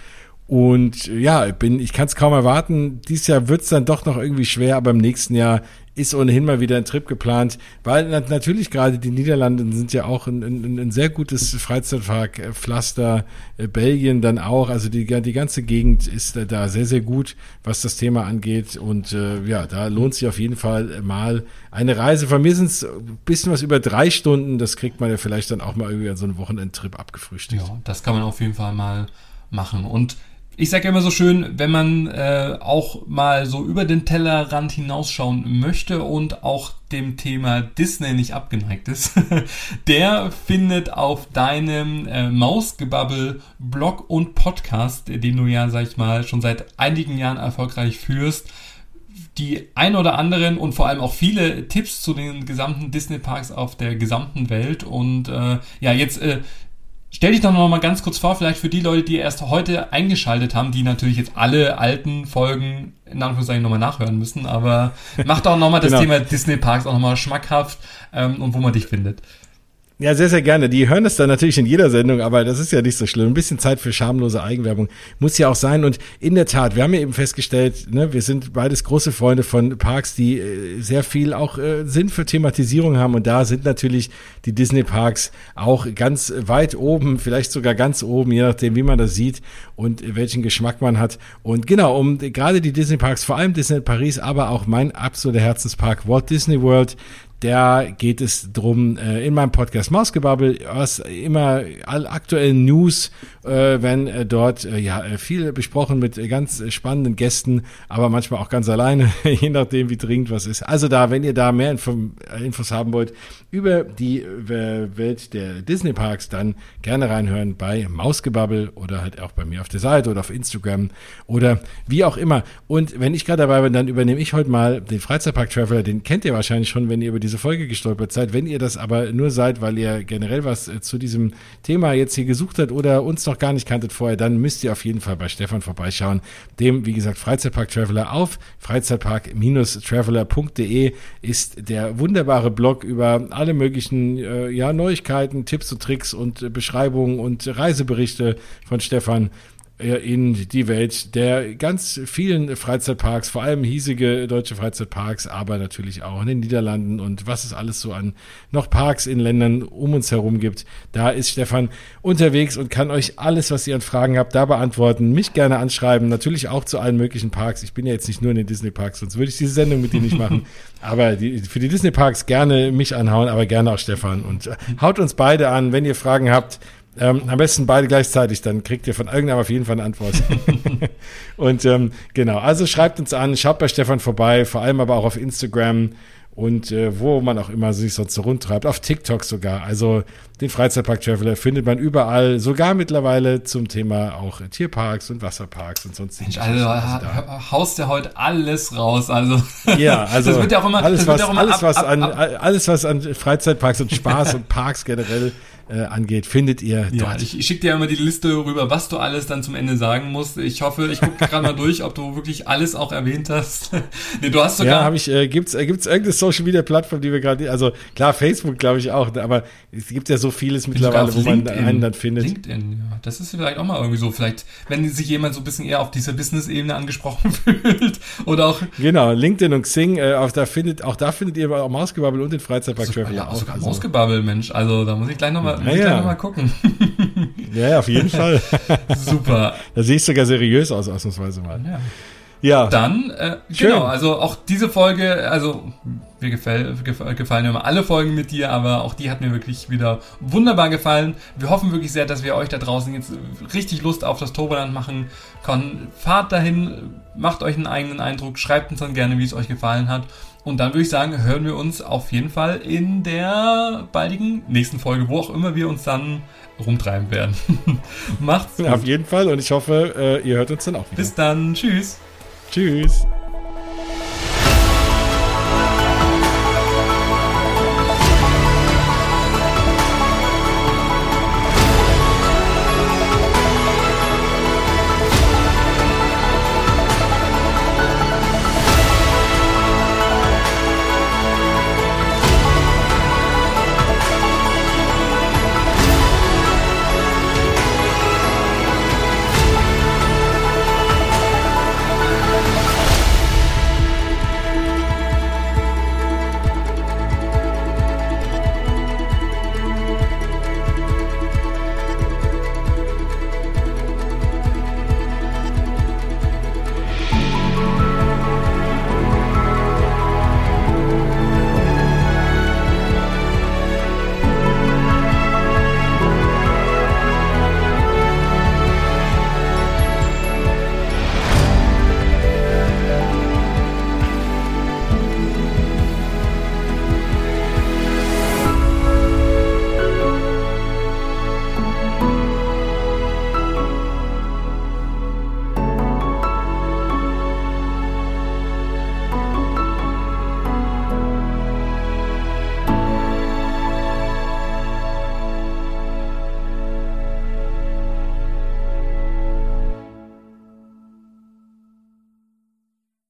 [SPEAKER 2] Und ja, bin, ich kann es kaum erwarten. Dieses Jahr wird es dann doch noch irgendwie schwer, aber im nächsten Jahr ist ohnehin mal wieder ein Trip geplant, weil natürlich gerade die Niederlande sind ja auch ein, ein, ein sehr gutes Freizeitpark-Pflaster, äh, Belgien dann auch, also die, die ganze Gegend ist da sehr, sehr gut, was das Thema angeht und äh, ja, da lohnt sich auf jeden Fall mal eine Reise. Von mir sind es ein bisschen was über drei Stunden, das kriegt man ja vielleicht dann auch mal irgendwie an so einem Wochenendtrip abgefrühstückt.
[SPEAKER 1] Ja, das kann man auf jeden Fall mal machen und ich sage immer so schön, wenn man äh, auch mal so über den Tellerrand hinausschauen möchte und auch dem Thema Disney nicht abgeneigt ist, der findet auf deinem äh, Mausgebabbel Blog und Podcast, den du ja, sag ich mal, schon seit einigen Jahren erfolgreich führst, die ein oder anderen und vor allem auch viele Tipps zu den gesamten Disney Parks auf der gesamten Welt. Und äh, ja, jetzt äh, Stell dich doch noch mal ganz kurz vor, vielleicht für die Leute, die erst heute eingeschaltet haben, die natürlich jetzt alle alten Folgen in Anführungszeichen nochmal nachhören müssen, aber mach doch nochmal das genau. Thema Disney Parks auch nochmal schmackhaft ähm, und wo man dich findet.
[SPEAKER 2] Ja, sehr, sehr gerne. Die hören es dann natürlich in jeder Sendung, aber das ist ja nicht so schlimm. Ein bisschen Zeit für schamlose Eigenwerbung muss ja auch sein. Und in der Tat, wir haben ja eben festgestellt, ne, wir sind beides große Freunde von Parks, die äh, sehr viel auch äh, Sinn für Thematisierung haben. Und da sind natürlich die Disney-Parks auch ganz weit oben, vielleicht sogar ganz oben, je nachdem, wie man das sieht und welchen Geschmack man hat. Und genau, um gerade die Disney-Parks, vor allem Disney Paris, aber auch mein absoluter Herzenspark Walt Disney World, da geht es drum äh, in meinem Podcast Mausgebabbel, was immer all aktuellen News, äh, wenn äh, dort ja viel besprochen mit ganz spannenden Gästen, aber manchmal auch ganz alleine, je nachdem wie dringend was ist. Also da, wenn ihr da mehr Info, Infos haben wollt über die Welt der Disney Parks, dann gerne reinhören bei Mausgebabbel oder halt auch bei mir auf der Seite oder auf Instagram oder wie auch immer. Und wenn ich gerade dabei bin, dann übernehme ich heute mal den Freizeitpark Traveler, den kennt ihr wahrscheinlich schon, wenn ihr über die diese Folge gestolpert seid. Wenn ihr das aber nur seid, weil ihr generell was äh, zu diesem Thema jetzt hier gesucht habt oder uns noch gar nicht kanntet vorher, dann müsst ihr auf jeden Fall bei Stefan vorbeischauen. Dem, wie gesagt, Freizeitpark Traveler auf freizeitpark-traveler.de ist der wunderbare Blog über alle möglichen äh, ja, Neuigkeiten, Tipps und Tricks und äh, Beschreibungen und Reiseberichte von Stefan in die Welt der ganz vielen Freizeitparks, vor allem hiesige deutsche Freizeitparks, aber natürlich auch in den Niederlanden und was es alles so an noch Parks in Ländern um uns herum gibt. Da ist Stefan unterwegs und kann euch alles, was ihr an Fragen habt, da beantworten. Mich gerne anschreiben, natürlich auch zu allen möglichen Parks. Ich bin ja jetzt nicht nur in den Disney Parks, sonst würde ich diese Sendung mit dir nicht machen. Aber die, für die Disney Parks gerne mich anhauen, aber gerne auch Stefan und haut uns beide an, wenn ihr Fragen habt ähm, am besten beide gleichzeitig, dann kriegt ihr von irgendeinem auf jeden Fall eine Antwort. und ähm, genau, also schreibt uns an, schaut bei Stefan vorbei, vor allem aber auch auf Instagram und äh, wo man auch immer sich sonst so rundtreibt, auf TikTok sogar. Also den Freizeitpark Traveler findet man überall, sogar mittlerweile zum Thema auch Tierparks und Wasserparks und sonst.
[SPEAKER 1] Mensch, also, also haust ja heute alles raus, also.
[SPEAKER 2] Ja, also das wird ja auch immer, alles, was, auch immer alles, ab, was ab, an, alles, was an Freizeitparks und Spaß und Parks generell äh, angeht, findet ihr
[SPEAKER 1] ja, dort. Ich, ich schicke dir immer die Liste rüber, was du alles dann zum Ende sagen musst. Ich hoffe, ich gucke gerade mal durch, ob du wirklich alles auch erwähnt hast.
[SPEAKER 2] nee, du hast sogar. Ja, habe ich. Äh, gibt's äh, gibt's irgendeine Social Media Plattform, die wir gerade, also klar Facebook, glaube ich auch, aber es gibt ja so vieles mittlerweile, wo man einen dann findet.
[SPEAKER 1] LinkedIn, ja, das ist vielleicht auch mal irgendwie so. Vielleicht, wenn sich jemand so ein bisschen eher auf dieser Business-Ebene angesprochen fühlt oder auch.
[SPEAKER 2] Genau, LinkedIn und Xing, äh, auch da findet, auch da findet ihr auch Mausgebabbel und den Freizeitpark
[SPEAKER 1] Traveler ja, auch. Sogar also. Mausgebabbel, Mensch. Also da muss ich gleich nochmal ja, ja. noch gucken.
[SPEAKER 2] ja, ja, auf jeden Fall.
[SPEAKER 1] Super.
[SPEAKER 2] Da sehe ich sogar seriös aus, ausnahmsweise mal.
[SPEAKER 1] Ja. Ja. Dann, äh, genau, also auch diese Folge, also mir gefäll, gefallen immer alle Folgen mit dir, aber auch die hat mir wirklich wieder wunderbar gefallen. Wir hoffen wirklich sehr, dass wir euch da draußen jetzt richtig Lust auf das Toberland machen können. Fahrt dahin, macht euch einen eigenen Eindruck, schreibt uns dann gerne, wie es euch gefallen hat. Und dann würde ich sagen, hören wir uns auf jeden Fall in der baldigen nächsten Folge, wo auch immer wir uns dann rumtreiben werden.
[SPEAKER 2] Macht's gut. Ja, auf jeden Fall und ich hoffe, äh, ihr hört uns dann auch wieder.
[SPEAKER 1] Bis dann. Tschüss.
[SPEAKER 2] Tschüss.